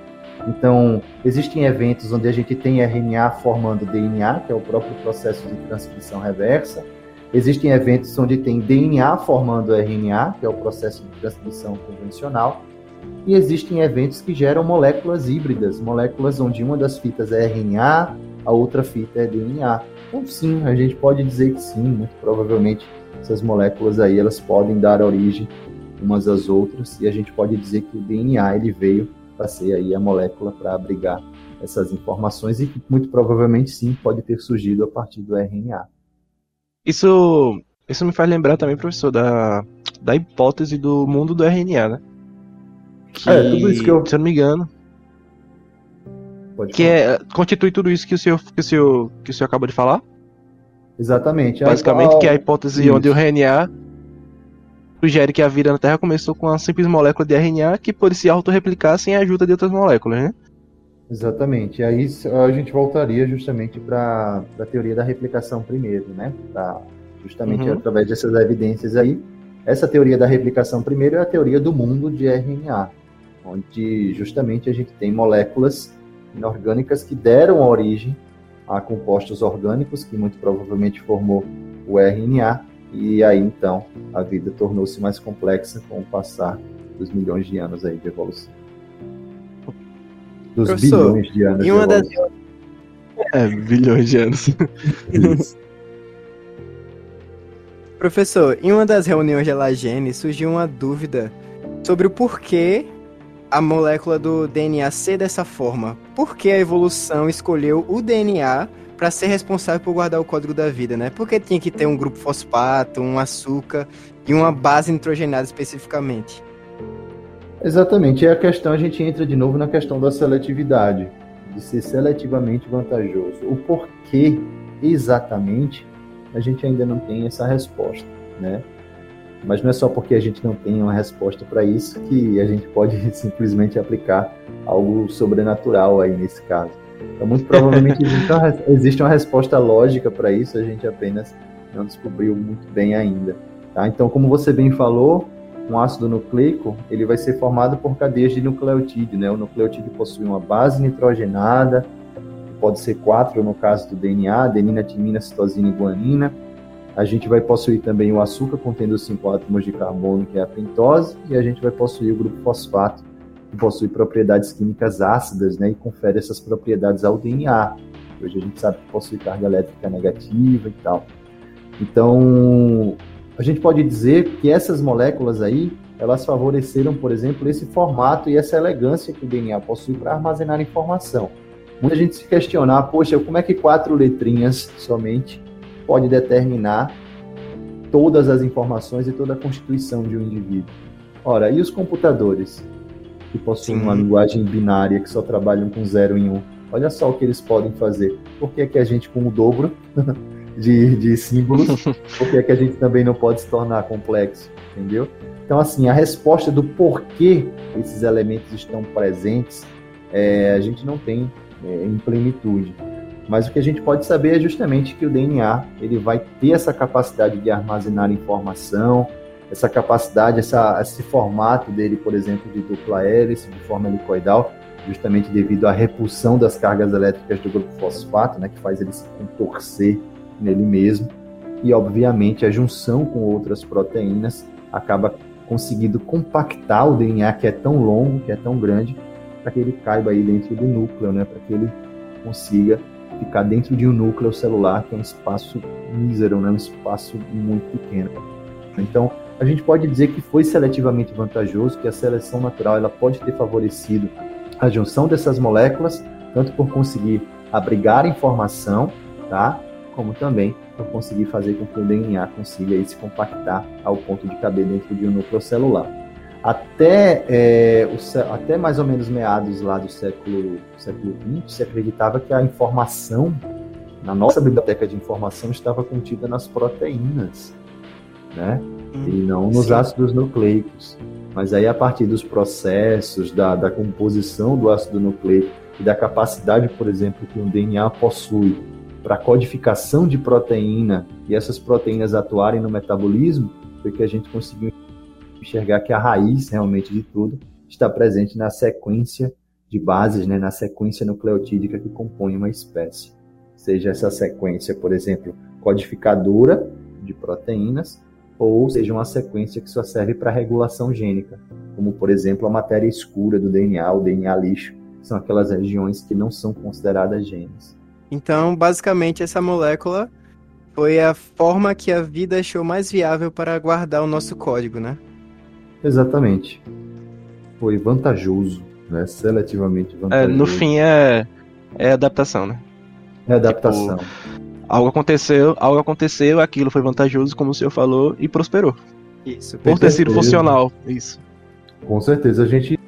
Então, existem eventos onde a gente tem RNA formando DNA, que é o próprio processo de transcrição reversa. Existem eventos onde tem DNA formando RNA, que é o processo de transcrição convencional. E existem eventos que geram moléculas híbridas, moléculas onde uma das fitas é RNA, a outra fita é DNA. Então, sim, a gente pode dizer que sim, muito provavelmente essas moléculas aí elas podem dar origem umas às outras e a gente pode dizer que o DNA ele veio para ser aí a molécula para abrigar essas informações e que muito provavelmente sim pode ter surgido a partir do RNA. Isso, isso me faz lembrar também, professor, da, da hipótese do mundo do RNA, né? Que, é, tudo isso que eu... Se eu não me engano. Pode que é, constitui tudo isso que o senhor, que o senhor, que o senhor acabou de falar? Exatamente. Basicamente, que é a hipótese isso. onde o RNA sugere que a vida na Terra começou com uma simples molécula de RNA que pode se autorreplicar sem a ajuda de outras moléculas, né? Exatamente. Aí a gente voltaria justamente para a teoria da replicação primeiro, né? Pra, justamente uhum. através dessas evidências aí. Essa teoria da replicação primeiro é a teoria do mundo de RNA, onde justamente a gente tem moléculas inorgânicas que deram origem a compostos orgânicos, que muito provavelmente formou o RNA, e aí então a vida tornou-se mais complexa com o passar dos milhões de anos aí de evolução. Dos Professor, bilhões de anos. E uma das... É, bilhões de anos. Professor, em uma das reuniões de Lagene surgiu uma dúvida sobre o porquê a molécula do DNA ser dessa forma. Por que a evolução escolheu o DNA para ser responsável por guardar o código da vida, né? Porque tinha que ter um grupo fosfato, um açúcar e uma base nitrogenada especificamente. Exatamente. E a questão, a gente entra de novo na questão da seletividade, de ser seletivamente vantajoso. O porquê exatamente, a gente ainda não tem essa resposta, né? Mas não é só porque a gente não tem uma resposta para isso que a gente pode [LAUGHS] simplesmente aplicar algo sobrenatural aí nesse caso. Então, muito provavelmente [LAUGHS] existe uma resposta lógica para isso, a gente apenas não descobriu muito bem ainda. Tá? Então, como você bem falou, um ácido nucleico ele vai ser formado por cadeias de nucleotídeo. Né? O nucleotídeo possui uma base nitrogenada, pode ser quatro no caso do DNA, adenina, timina, citosina e guanina. A gente vai possuir também o açúcar contendo cinco átomos de carbono, que é a pentose, e a gente vai possuir o grupo fosfato, que possui propriedades químicas ácidas, né, e confere essas propriedades ao DNA. Hoje a gente sabe que possui carga elétrica negativa e tal. Então, a gente pode dizer que essas moléculas aí, elas favoreceram, por exemplo, esse formato e essa elegância que o DNA possui para armazenar informação. Muita gente se questionar, poxa, como é que quatro letrinhas somente pode determinar todas as informações e toda a constituição de um indivíduo? Ora, e os computadores? Que possuem Sim. uma linguagem binária, que só trabalham com zero em um. Olha só o que eles podem fazer. Por que, é que a gente, com o dobro [LAUGHS] de, de símbolos, [LAUGHS] por que, é que a gente também não pode se tornar complexo? Entendeu? Então, assim, a resposta do porquê esses elementos estão presentes, é, a gente não tem é, em plenitude. Mas o que a gente pode saber é justamente que o DNA ele vai ter essa capacidade de armazenar informação, essa capacidade, essa, esse formato dele, por exemplo, de dupla hélice, de forma helicoidal, justamente devido à repulsão das cargas elétricas do grupo fosfato, né, que faz ele se contorcer nele mesmo, e obviamente a junção com outras proteínas acaba conseguindo compactar o DNA que é tão longo, que é tão grande, para que ele caiba aí dentro do núcleo, né, para que ele consiga ficar dentro de um núcleo celular que é um espaço mísero, né, um espaço muito pequeno. Então, a gente pode dizer que foi seletivamente vantajoso, que a seleção natural ela pode ter favorecido a junção dessas moléculas, tanto por conseguir abrigar informação, tá? Como também por conseguir fazer com que o DNA consiga aí, se compactar ao ponto de caber dentro de um núcleo celular. Até, é, o, até mais ou menos meados lá do século, século XX, se acreditava que a informação na nossa biblioteca de informação estava contida nas proteínas, né? Hum, e não nos sim. ácidos nucleicos. Mas aí, a partir dos processos, da, da composição do ácido nucleico e da capacidade, por exemplo, que um DNA possui para codificação de proteína e essas proteínas atuarem no metabolismo, foi que a gente conseguiu enxergar que a raiz realmente de tudo está presente na sequência de bases, né, na sequência nucleotídica que compõe uma espécie. Seja essa sequência, por exemplo, codificadora de proteínas, ou seja uma sequência que só serve para regulação gênica, como por exemplo a matéria escura do DNA, o DNA lixo, são aquelas regiões que não são consideradas genes. Então, basicamente, essa molécula foi a forma que a vida achou mais viável para guardar o nosso código, né? Exatamente. Foi vantajoso, né? Seletivamente vantajoso. É, no fim é, é adaptação, né? É adaptação. Tipo, algo aconteceu, algo aconteceu, aquilo foi vantajoso, como o senhor falou, e prosperou. Isso. Por ter sido funcional, isso. Com certeza, a gente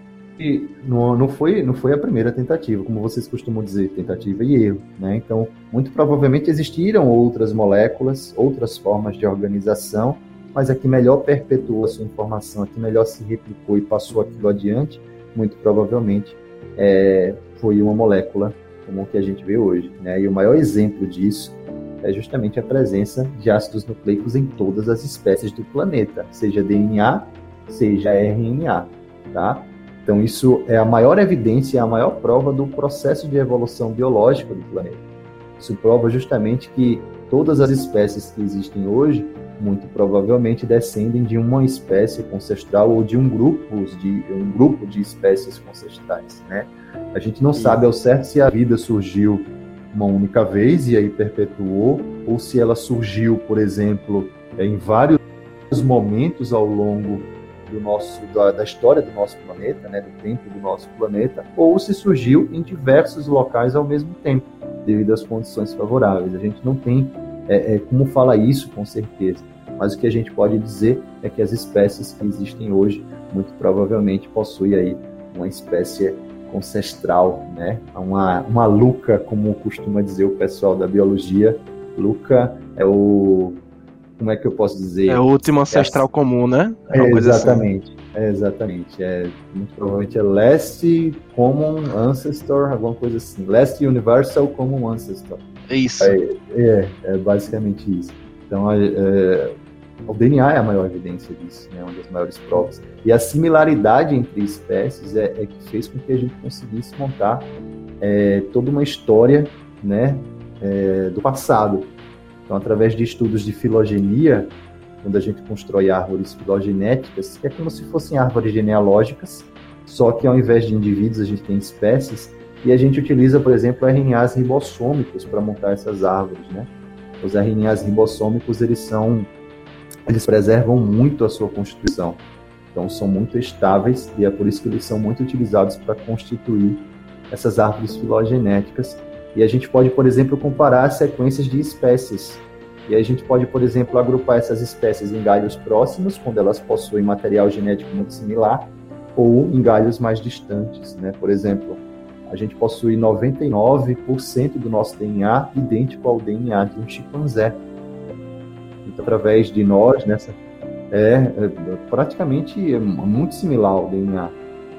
não, não, foi, não foi a primeira tentativa, como vocês costumam dizer, tentativa e erro, né? Então, muito provavelmente existiram outras moléculas, outras formas de organização, mas a que melhor perpetuou a sua informação, a que melhor se replicou e passou aquilo adiante, muito provavelmente é, foi uma molécula como o que a gente vê hoje, né? E o maior exemplo disso é justamente a presença de ácidos nucleicos em todas as espécies do planeta, seja DNA, seja RNA, tá? Então isso é a maior evidência, a maior prova do processo de evolução biológica do planeta. Isso prova justamente que todas as espécies que existem hoje, muito provavelmente descendem de uma espécie ancestral ou de um grupo de um grupo de espécies ancestrais, né? A gente não sabe ao certo se a vida surgiu uma única vez e aí perpetuou, ou se ela surgiu, por exemplo, em vários momentos ao longo do nosso da, da, história do nosso planeta, né, do tempo do nosso planeta, ou se surgiu em diversos locais ao mesmo tempo, devido às condições favoráveis. A gente não tem é, é, como falar isso com certeza, mas o que a gente pode dizer é que as espécies que existem hoje muito provavelmente possuem aí uma espécie ancestral, né? Uma, uma Luca, como costuma dizer o pessoal da biologia. Luca é o. Como é que eu posso dizer? É o último ancestral é, comum, né? É, assim. exatamente. Assim. É, exatamente. É, muito provavelmente é Last Common Ancestor, alguma coisa assim. Last Universal Common Ancestor. É isso. É, é, é basicamente isso. Então, é, o DNA é a maior evidência disso, né? uma das maiores provas. E a similaridade entre espécies é, é que fez com que a gente conseguisse montar é, toda uma história né, é, do passado. Então, através de estudos de filogenia, quando a gente constrói árvores filogenéticas, que é como se fossem árvores genealógicas, só que ao invés de indivíduos a gente tem espécies, e a gente utiliza, por exemplo, RNAs ribossômicos para montar essas árvores, né? Os RNAs ribossômicos, eles são eles preservam muito a sua constituição. Então são muito estáveis e é por isso que eles são muito utilizados para constituir essas árvores filogenéticas. E a gente pode, por exemplo, comparar sequências de espécies. E a gente pode, por exemplo, agrupar essas espécies em galhos próximos, quando elas possuem material genético muito similar, ou em galhos mais distantes. Né? Por exemplo, a gente possui 99% do nosso DNA idêntico ao DNA de um chimpanzé através de nós nessa é, é praticamente é muito similar ao DNA.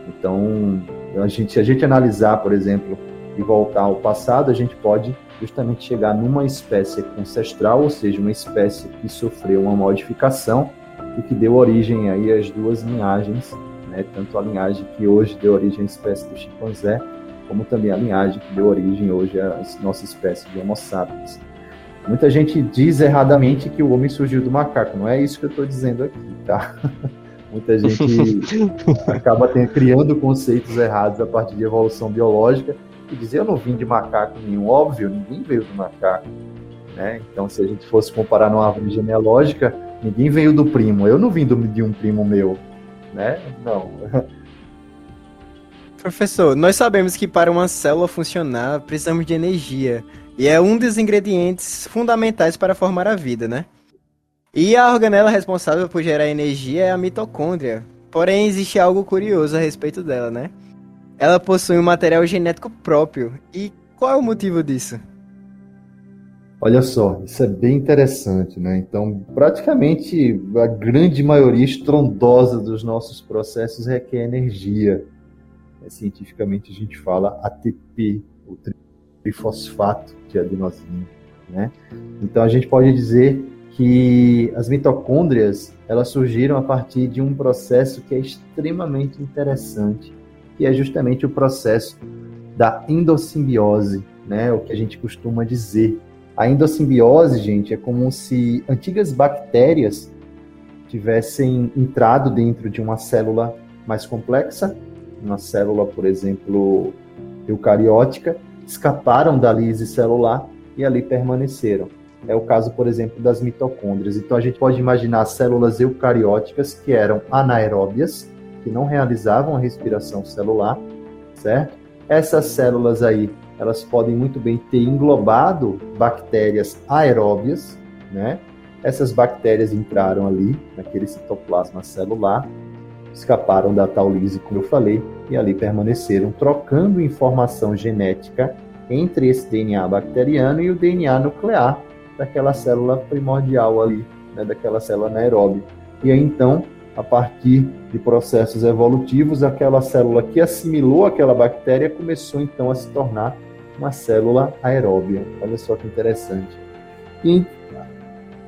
Então, a gente, se a gente analisar, por exemplo, e voltar ao passado, a gente pode justamente chegar numa espécie ancestral, ou seja, uma espécie que sofreu uma modificação e que deu origem aí às duas linhagens, né? tanto a linhagem que hoje deu origem à espécie do chimpanzé, como também a linhagem que deu origem hoje à nossa espécie de Homo sapiens. Muita gente diz erradamente que o homem surgiu do macaco, não é isso que eu estou dizendo aqui, tá? [LAUGHS] Muita gente [LAUGHS] acaba ter, criando conceitos errados a partir de evolução biológica e dizer eu não vim de macaco nenhum. Óbvio, ninguém veio do macaco. Né? Então, se a gente fosse comparar numa árvore genealógica, ninguém veio do primo. Eu não vim do, de um primo meu. Né? Não. Professor, nós sabemos que para uma célula funcionar precisamos de energia. E é um dos ingredientes fundamentais para formar a vida, né? E a organela responsável por gerar energia é a mitocôndria. Porém, existe algo curioso a respeito dela, né? Ela possui um material genético próprio. E qual é o motivo disso? Olha só, isso é bem interessante, né? Então, praticamente a grande maioria estrondosa dos nossos processos requer energia. É, cientificamente a gente fala ATP, o trifosfato de adenosina, né? Então a gente pode dizer que as mitocôndrias elas surgiram a partir de um processo que é extremamente interessante, que é justamente o processo da endossimbiose, né? O que a gente costuma dizer. A endossimbiose, gente, é como se antigas bactérias tivessem entrado dentro de uma célula mais complexa, uma célula, por exemplo, eucariótica, escaparam da lise celular e ali permaneceram. É o caso, por exemplo, das mitocôndrias. Então a gente pode imaginar células eucarióticas que eram anaeróbias, que não realizavam a respiração celular, certo? Essas células aí, elas podem muito bem ter englobado bactérias aeróbias, né? Essas bactérias entraram ali naquele citoplasma celular, escaparam da taulise, como eu falei, e ali permaneceram trocando informação genética entre esse DNA bacteriano e o DNA nuclear daquela célula primordial ali, né, daquela célula anaeróbia. E aí então, a partir de processos evolutivos, aquela célula que assimilou aquela bactéria começou então a se tornar uma célula aeróbia. Olha só que interessante. E,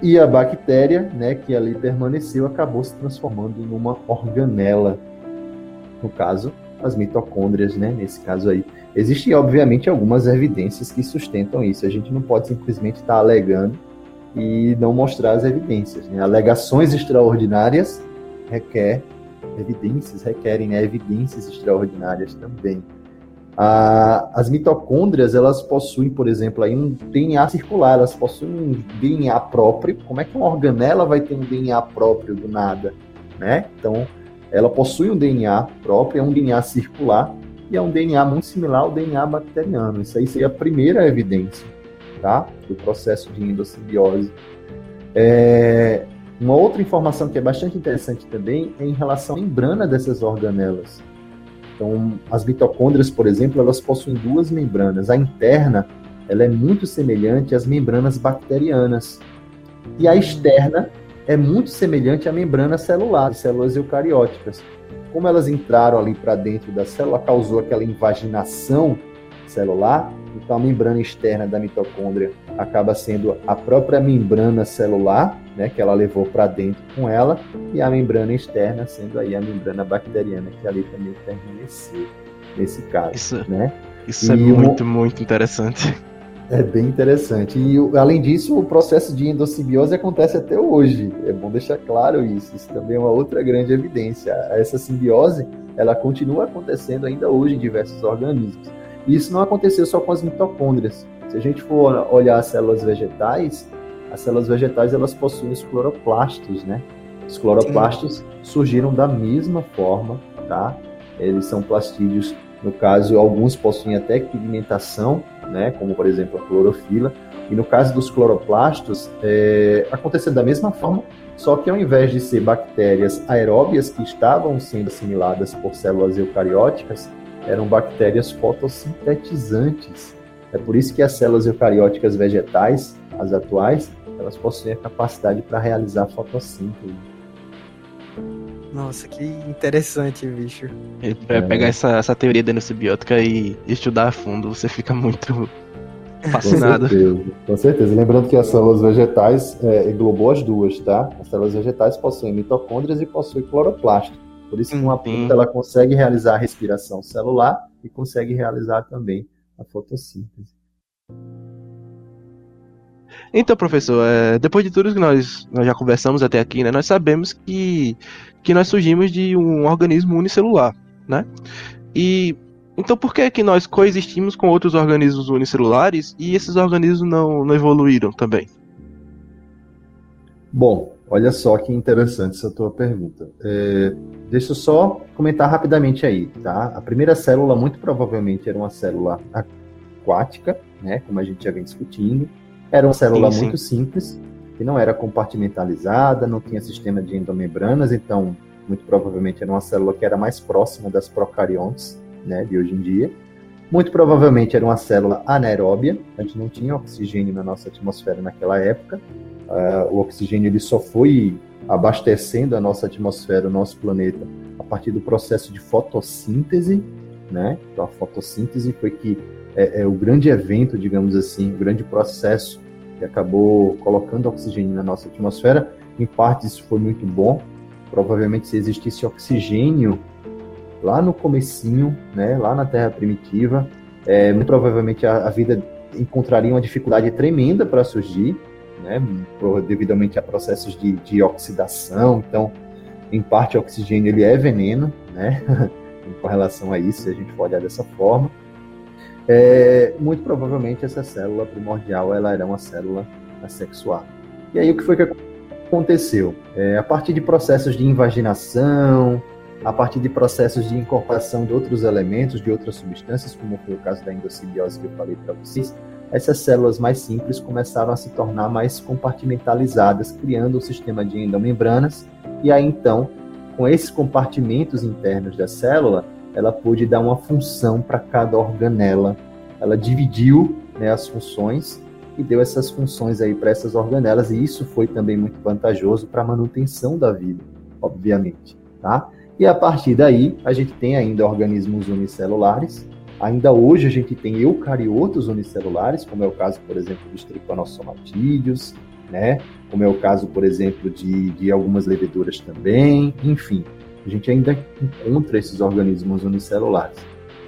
e a bactéria, né, que ali permaneceu, acabou se transformando em uma organela. No caso, as mitocôndrias, né, nesse caso aí. Existem, obviamente, algumas evidências que sustentam isso. A gente não pode simplesmente estar alegando e não mostrar as evidências. Né? Alegações extraordinárias requer evidências, requerem né, evidências extraordinárias também. As mitocôndrias, elas possuem, por exemplo, aí um DNA circular, elas possuem um DNA próprio. Como é que uma organela vai ter um DNA próprio do nada? Né? Então, ela possui um DNA próprio, é um DNA circular, e é um DNA muito similar ao DNA bacteriano. Isso aí seria a primeira evidência tá? do processo de endossimbiose. É... Uma outra informação que é bastante interessante também é em relação à membrana dessas organelas. Então, as mitocôndrias, por exemplo, elas possuem duas membranas. A interna, ela é muito semelhante às membranas bacterianas. E a externa é muito semelhante à membrana celular, células eucarióticas como elas entraram ali para dentro da célula, causou aquela invaginação celular, então a membrana externa da mitocôndria acaba sendo a própria membrana celular, né, que ela levou para dentro com ela, e a membrana externa sendo aí a membrana bacteriana que ali também permaneceu nesse caso, isso, né? Isso e é muito, muito interessante. É bem interessante. E além disso, o processo de endossimbiose acontece até hoje. É bom deixar claro isso. Isso também é uma outra grande evidência. Essa simbiose, ela continua acontecendo ainda hoje em diversos organismos. E isso não aconteceu só com as mitocôndrias. Se a gente for olhar as células vegetais, as células vegetais elas possuem os cloroplastos, né? Os cloroplastos Sim. surgiram da mesma forma, tá? Eles são plastídeos no caso, alguns possuem até pigmentação, né, como por exemplo a clorofila. E no caso dos cloroplastos, é, aconteceu da mesma forma, só que ao invés de ser bactérias aeróbias que estavam sendo assimiladas por células eucarióticas, eram bactérias fotossintetizantes. É por isso que as células eucarióticas vegetais, as atuais, elas possuem a capacidade para realizar fotossíntese. Nossa, que interessante, bicho. Ele vai é. pegar essa, essa teoria da nocibiótica e estudar a fundo, você fica muito [LAUGHS] fascinado. Com certeza, com certeza. Lembrando que as células vegetais é, englobou as duas, tá? As células vegetais possuem mitocôndrias e possuem cloroplasto. Por isso que uma planta ela consegue realizar a respiração celular e consegue realizar também a fotossíntese. Então, professor, é, depois de tudo que nós, nós já conversamos até aqui, né, nós sabemos que, que nós surgimos de um organismo unicelular, né? E então por que que nós coexistimos com outros organismos unicelulares e esses organismos não, não evoluíram também? Bom, olha só que interessante essa tua pergunta. É, deixa eu só comentar rapidamente aí, tá? A primeira célula muito provavelmente era uma célula aquática, né? Como a gente já vem discutindo. Era uma célula sim, sim. muito simples, que não era compartimentalizada, não tinha sistema de endomembranas, então muito provavelmente era uma célula que era mais próxima das procariontes, né, de hoje em dia. Muito provavelmente era uma célula anaeróbia, a gente não tinha oxigênio na nossa atmosfera naquela época. Uh, o oxigênio ele só foi abastecendo a nossa atmosfera, o nosso planeta, a partir do processo de fotossíntese, né? Então a fotossíntese foi que é, é o grande evento, digamos assim, o grande processo que acabou colocando oxigênio na nossa atmosfera. Em parte isso foi muito bom. Provavelmente se existisse oxigênio lá no comecinho, né, lá na Terra primitiva, é, provavelmente a, a, vida encontraria uma dificuldade tremenda para surgir, né, devidamente a processos de, de, oxidação. Então, em parte, o oxigênio ele é veneno, né, [LAUGHS] com relação a isso, se a gente for olhar dessa forma. É, muito provavelmente essa célula primordial ela era uma célula assexuada. E aí o que foi que aconteceu? É, a partir de processos de invaginação, a partir de processos de incorporação de outros elementos, de outras substâncias, como foi o caso da endossimbiose que eu falei para vocês, essas células mais simples começaram a se tornar mais compartimentalizadas, criando um sistema de endomembranas, e aí então, com esses compartimentos internos da célula, ela pôde dar uma função para cada organela. Ela dividiu né, as funções e deu essas funções aí para essas organelas, e isso foi também muito vantajoso para a manutenção da vida, obviamente, tá? E a partir daí, a gente tem ainda organismos unicelulares. Ainda hoje a gente tem eucariotos unicelulares, como é o caso, por exemplo, dos tripanossomatídeos, né? Como é o caso, por exemplo, de, de algumas leveduras também. Enfim, a gente ainda encontra esses organismos unicelulares.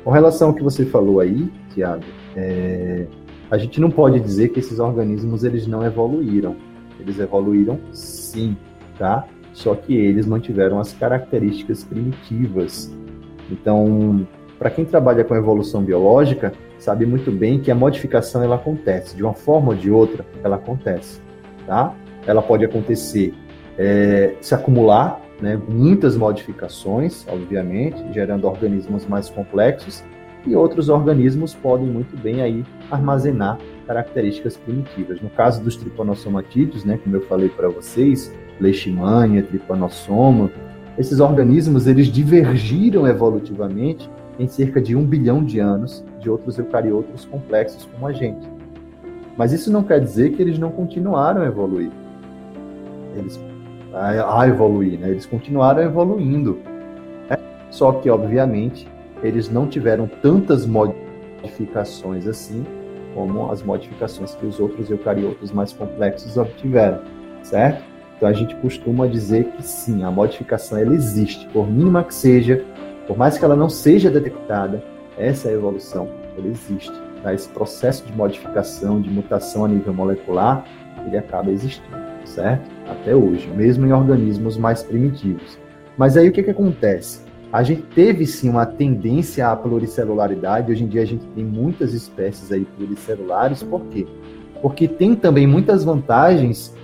Com relação ao que você falou aí, Tiago, é, a gente não pode dizer que esses organismos eles não evoluíram. Eles evoluíram sim, tá? Só que eles mantiveram as características primitivas. Então, para quem trabalha com evolução biológica, sabe muito bem que a modificação ela acontece, de uma forma ou de outra, ela acontece, tá? Ela pode acontecer, é, se acumular, né, muitas modificações, obviamente, gerando organismos mais complexos, e outros organismos podem muito bem aí armazenar características primitivas. No caso dos tripanosomatídeos, né, como eu falei para vocês, leishmania, tripanossoma, esses organismos eles divergiram evolutivamente em cerca de um bilhão de anos de outros eucariotos complexos como a gente. Mas isso não quer dizer que eles não continuaram a evoluir. Eles a, a evoluir, né? Eles continuaram evoluindo. Né? Só que, obviamente, eles não tiveram tantas modificações assim como as modificações que os outros eucariotos mais complexos obtiveram, certo? Então a gente costuma dizer que sim, a modificação ela existe, por mínima que seja, por mais que ela não seja detectada, essa é evolução, ela existe. Tá? Esse processo de modificação, de mutação a nível molecular, ele acaba existindo, certo? Até hoje, mesmo em organismos mais primitivos. Mas aí o que, que acontece? A gente teve sim uma tendência à pluricelularidade. Hoje em dia a gente tem muitas espécies aí pluricelulares. Por quê? Porque tem também muitas vantagens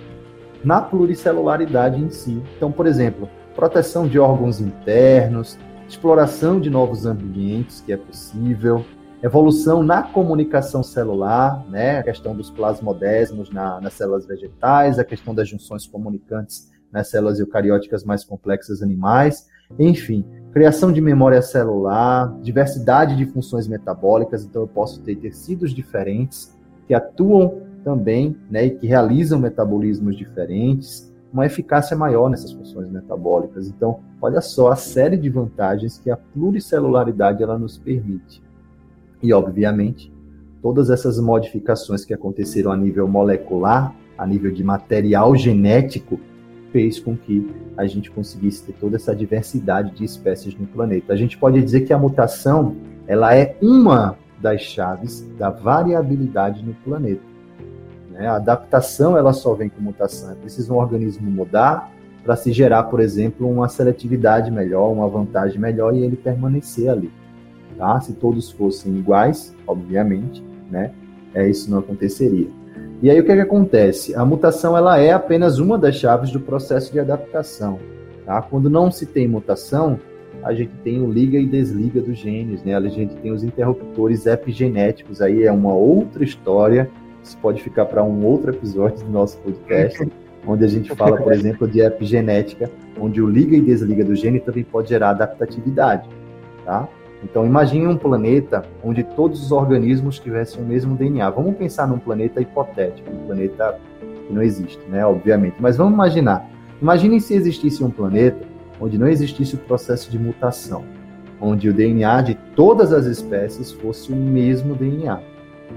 na pluricelularidade em si. Então, por exemplo, proteção de órgãos internos, exploração de novos ambientes, que é possível, evolução na comunicação celular, né, a questão dos plasmodesmos na, nas células vegetais, a questão das junções comunicantes nas células eucarióticas mais complexas animais, enfim, criação de memória celular, diversidade de funções metabólicas, então eu posso ter tecidos diferentes que atuam também, né, e que realizam metabolismos diferentes, uma eficácia maior nessas funções metabólicas. Então, olha só a série de vantagens que a pluricelularidade ela nos permite. E, obviamente, todas essas modificações que aconteceram a nível molecular, a nível de material genético, fez com que a gente conseguisse ter toda essa diversidade de espécies no planeta. A gente pode dizer que a mutação ela é uma das chaves da variabilidade no planeta. Né? A adaptação ela só vem com mutação. É preciso um organismo mudar para se gerar, por exemplo, uma seletividade melhor, uma vantagem melhor e ele permanecer ali. Tá? Se todos fossem iguais, obviamente, né? É, isso não aconteceria. E aí o que, é que acontece? A mutação ela é apenas uma das chaves do processo de adaptação. Tá? Quando não se tem mutação, a gente tem o liga e desliga dos genes, né? A gente tem os interruptores epigenéticos, aí é uma outra história. Isso pode ficar para um outro episódio do nosso podcast, onde a gente fala, por exemplo, de epigenética, onde o liga e desliga do gene também pode gerar adaptatividade, tá? Então, imagine um planeta onde todos os organismos tivessem o mesmo DNA. Vamos pensar num planeta hipotético, um planeta que não existe, né? Obviamente. Mas vamos imaginar. Imaginem se existisse um planeta onde não existisse o processo de mutação, onde o DNA de todas as espécies fosse o mesmo DNA.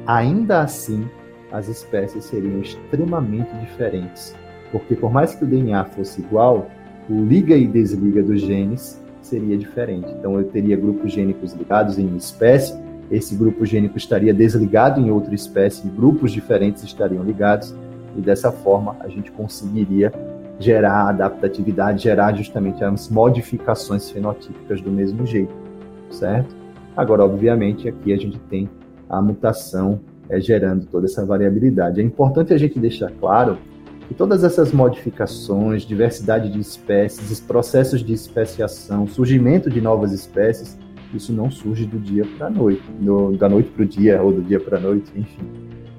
Ainda assim, as espécies seriam extremamente diferentes, porque por mais que o DNA fosse igual, o liga e desliga dos genes seria diferente. Então, eu teria grupos gênicos ligados em uma espécie, esse grupo gênico estaria desligado em outra espécie, grupos diferentes estariam ligados, e dessa forma a gente conseguiria gerar adaptatividade, gerar justamente as modificações fenotípicas do mesmo jeito, certo? Agora, obviamente, aqui a gente tem a mutação é, gerando toda essa variabilidade. É importante a gente deixar claro e todas essas modificações, diversidade de espécies, processos de especiação, surgimento de novas espécies, isso não surge do dia para a noite, da noite para o dia ou do dia para a noite, enfim.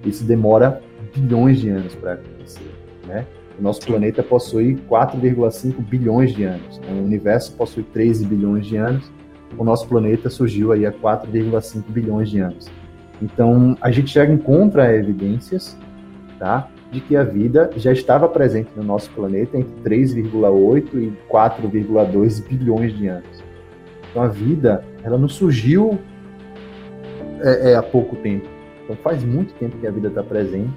Isso demora bilhões de anos para acontecer, né? O nosso planeta possui 4,5 bilhões de anos, né? o universo possui 13 bilhões de anos, o nosso planeta surgiu aí há 4,5 bilhões de anos. Então, a gente já encontra evidências, tá? de que a vida já estava presente no nosso planeta entre 3,8 e 4,2 bilhões de anos. Então a vida, ela não surgiu é, é, há pouco tempo. Então faz muito tempo que a vida está presente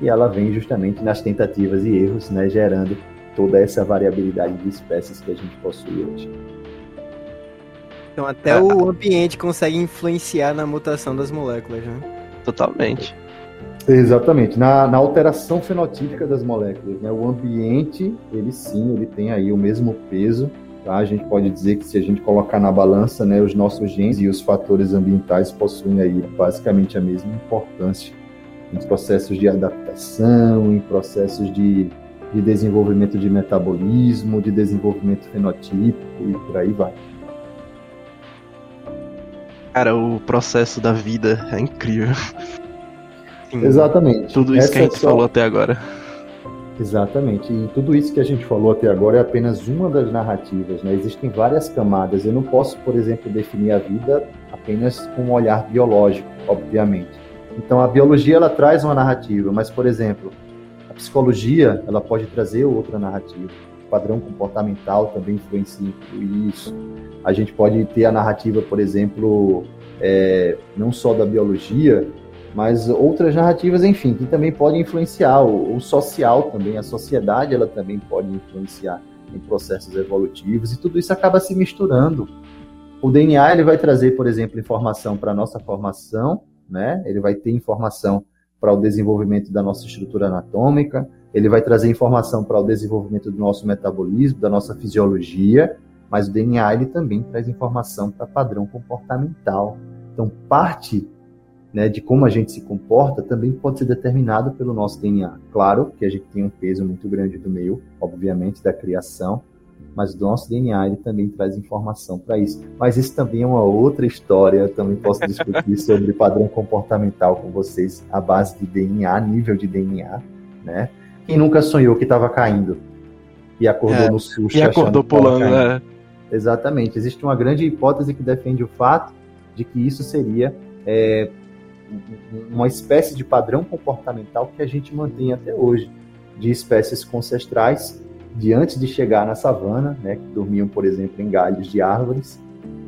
e ela vem justamente nas tentativas e erros, né, gerando toda essa variabilidade de espécies que a gente possui hoje. Então até o ambiente consegue influenciar na mutação das moléculas, né? Totalmente. Exatamente, na, na, alteração fenotípica das moléculas, né? O ambiente, ele sim, ele tem aí o mesmo peso, tá? A gente pode dizer que se a gente colocar na balança, né, os nossos genes e os fatores ambientais possuem aí basicamente a mesma importância em processos de adaptação, em processos de, de desenvolvimento de metabolismo, de desenvolvimento fenotípico e por aí vai. Cara, o processo da vida é incrível. Sim, Exatamente. Tudo isso Essa que a gente é só... falou até agora. Exatamente. E tudo isso que a gente falou até agora é apenas uma das narrativas, né? Existem várias camadas. Eu não posso, por exemplo, definir a vida apenas com um olhar biológico, obviamente. Então a biologia ela traz uma narrativa, mas por exemplo, a psicologia ela pode trazer outra narrativa. Padrão comportamental também influencia isso. A gente pode ter a narrativa, por exemplo, é, não só da biologia, mas outras narrativas, enfim, que também podem influenciar o, o, social também, a sociedade, ela também pode influenciar em processos evolutivos e tudo isso acaba se misturando. O DNA ele vai trazer, por exemplo, informação para a nossa formação, né? Ele vai ter informação para o desenvolvimento da nossa estrutura anatômica, ele vai trazer informação para o desenvolvimento do nosso metabolismo, da nossa fisiologia, mas o DNA ele também traz informação para padrão comportamental. Então, parte né, de como a gente se comporta também pode ser determinado pelo nosso DNA. Claro que a gente tem um peso muito grande do meio, obviamente, da criação, mas o nosso DNA ele também traz informação para isso. Mas isso também é uma outra história, eu também posso discutir [LAUGHS] sobre padrão comportamental com vocês, a base de DNA, nível de DNA, né? Quem nunca sonhou que estava caindo e acordou é, no susto e acordou pulando, né? Exatamente. Existe uma grande hipótese que defende o fato de que isso seria é, uma espécie de padrão comportamental que a gente mantém até hoje, de espécies ancestrais de antes de chegar na savana, né, que dormiam, por exemplo, em galhos de árvores,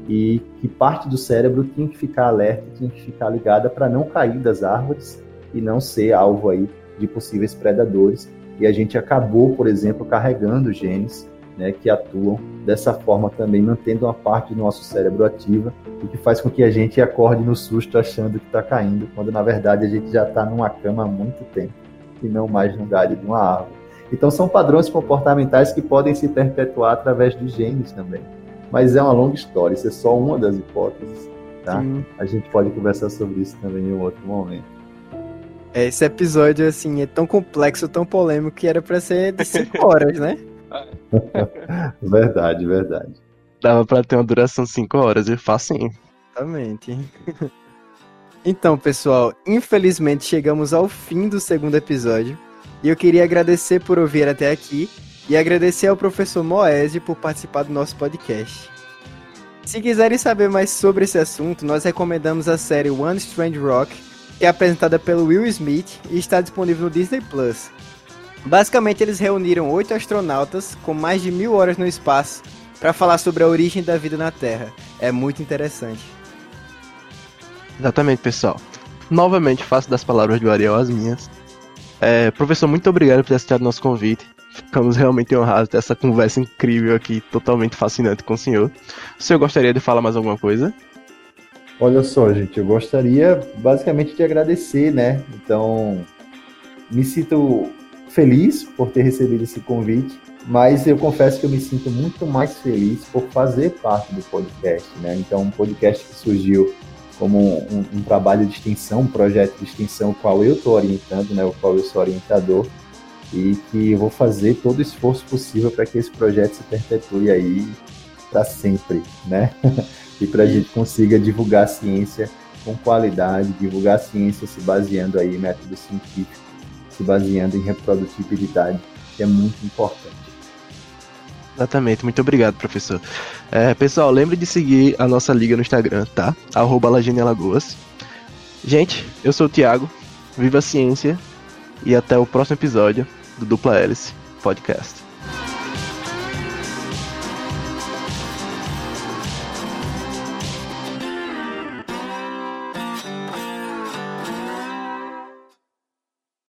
e que parte do cérebro tinha que ficar alerta, tinha que ficar ligada para não cair das árvores e não ser alvo aí de possíveis predadores. e a gente acabou, por exemplo, carregando genes né, que atuam dessa forma também, mantendo uma parte do nosso cérebro ativa, o que faz com que a gente acorde no susto achando que está caindo, quando na verdade a gente já está numa cama há muito tempo e não mais no galho de uma árvore. Então são padrões comportamentais que podem se perpetuar através dos genes também. Mas é uma longa história, isso é só uma das hipóteses. Tá? A gente pode conversar sobre isso também em um outro momento. Esse episódio, assim, é tão complexo, tão polêmico, que era para ser de 5 [LAUGHS] horas, né? [LAUGHS] verdade, verdade. Dava pra ter uma duração de 5 horas e facinho. Exatamente. [LAUGHS] Então, pessoal, infelizmente chegamos ao fim do segundo episódio. E eu queria agradecer por ouvir até aqui e agradecer ao professor Moese por participar do nosso podcast. Se quiserem saber mais sobre esse assunto, nós recomendamos a série One Strange Rock, que é apresentada pelo Will Smith e está disponível no Disney Plus. Basicamente, eles reuniram oito astronautas com mais de mil horas no espaço para falar sobre a origem da vida na Terra. É muito interessante. Exatamente, pessoal. Novamente, faço das palavras do Ariel as minhas. É, professor, muito obrigado por ter aceitado nosso convite. Ficamos realmente honrados dessa conversa incrível aqui, totalmente fascinante com o senhor. O senhor gostaria de falar mais alguma coisa? Olha só, gente, eu gostaria basicamente de agradecer, né? Então, me sinto feliz por ter recebido esse convite, mas eu confesso que eu me sinto muito mais feliz por fazer parte do podcast, né? Então, um podcast que surgiu como um, um trabalho de extensão, um projeto de extensão, o qual eu estou orientando, né? O qual eu sou orientador e que eu vou fazer todo o esforço possível para que esse projeto se perpetue aí para sempre, né? [LAUGHS] e para a gente consiga divulgar a ciência com qualidade, divulgar a ciência se baseando aí em método científico se baseando em reprodutibilidade, que é muito importante. Exatamente, muito obrigado, professor. É, pessoal, lembre de seguir a nossa liga no Instagram, tá? Arroba Alagoas. Gente, eu sou o Thiago, viva a ciência e até o próximo episódio do Dupla Hélice Podcast.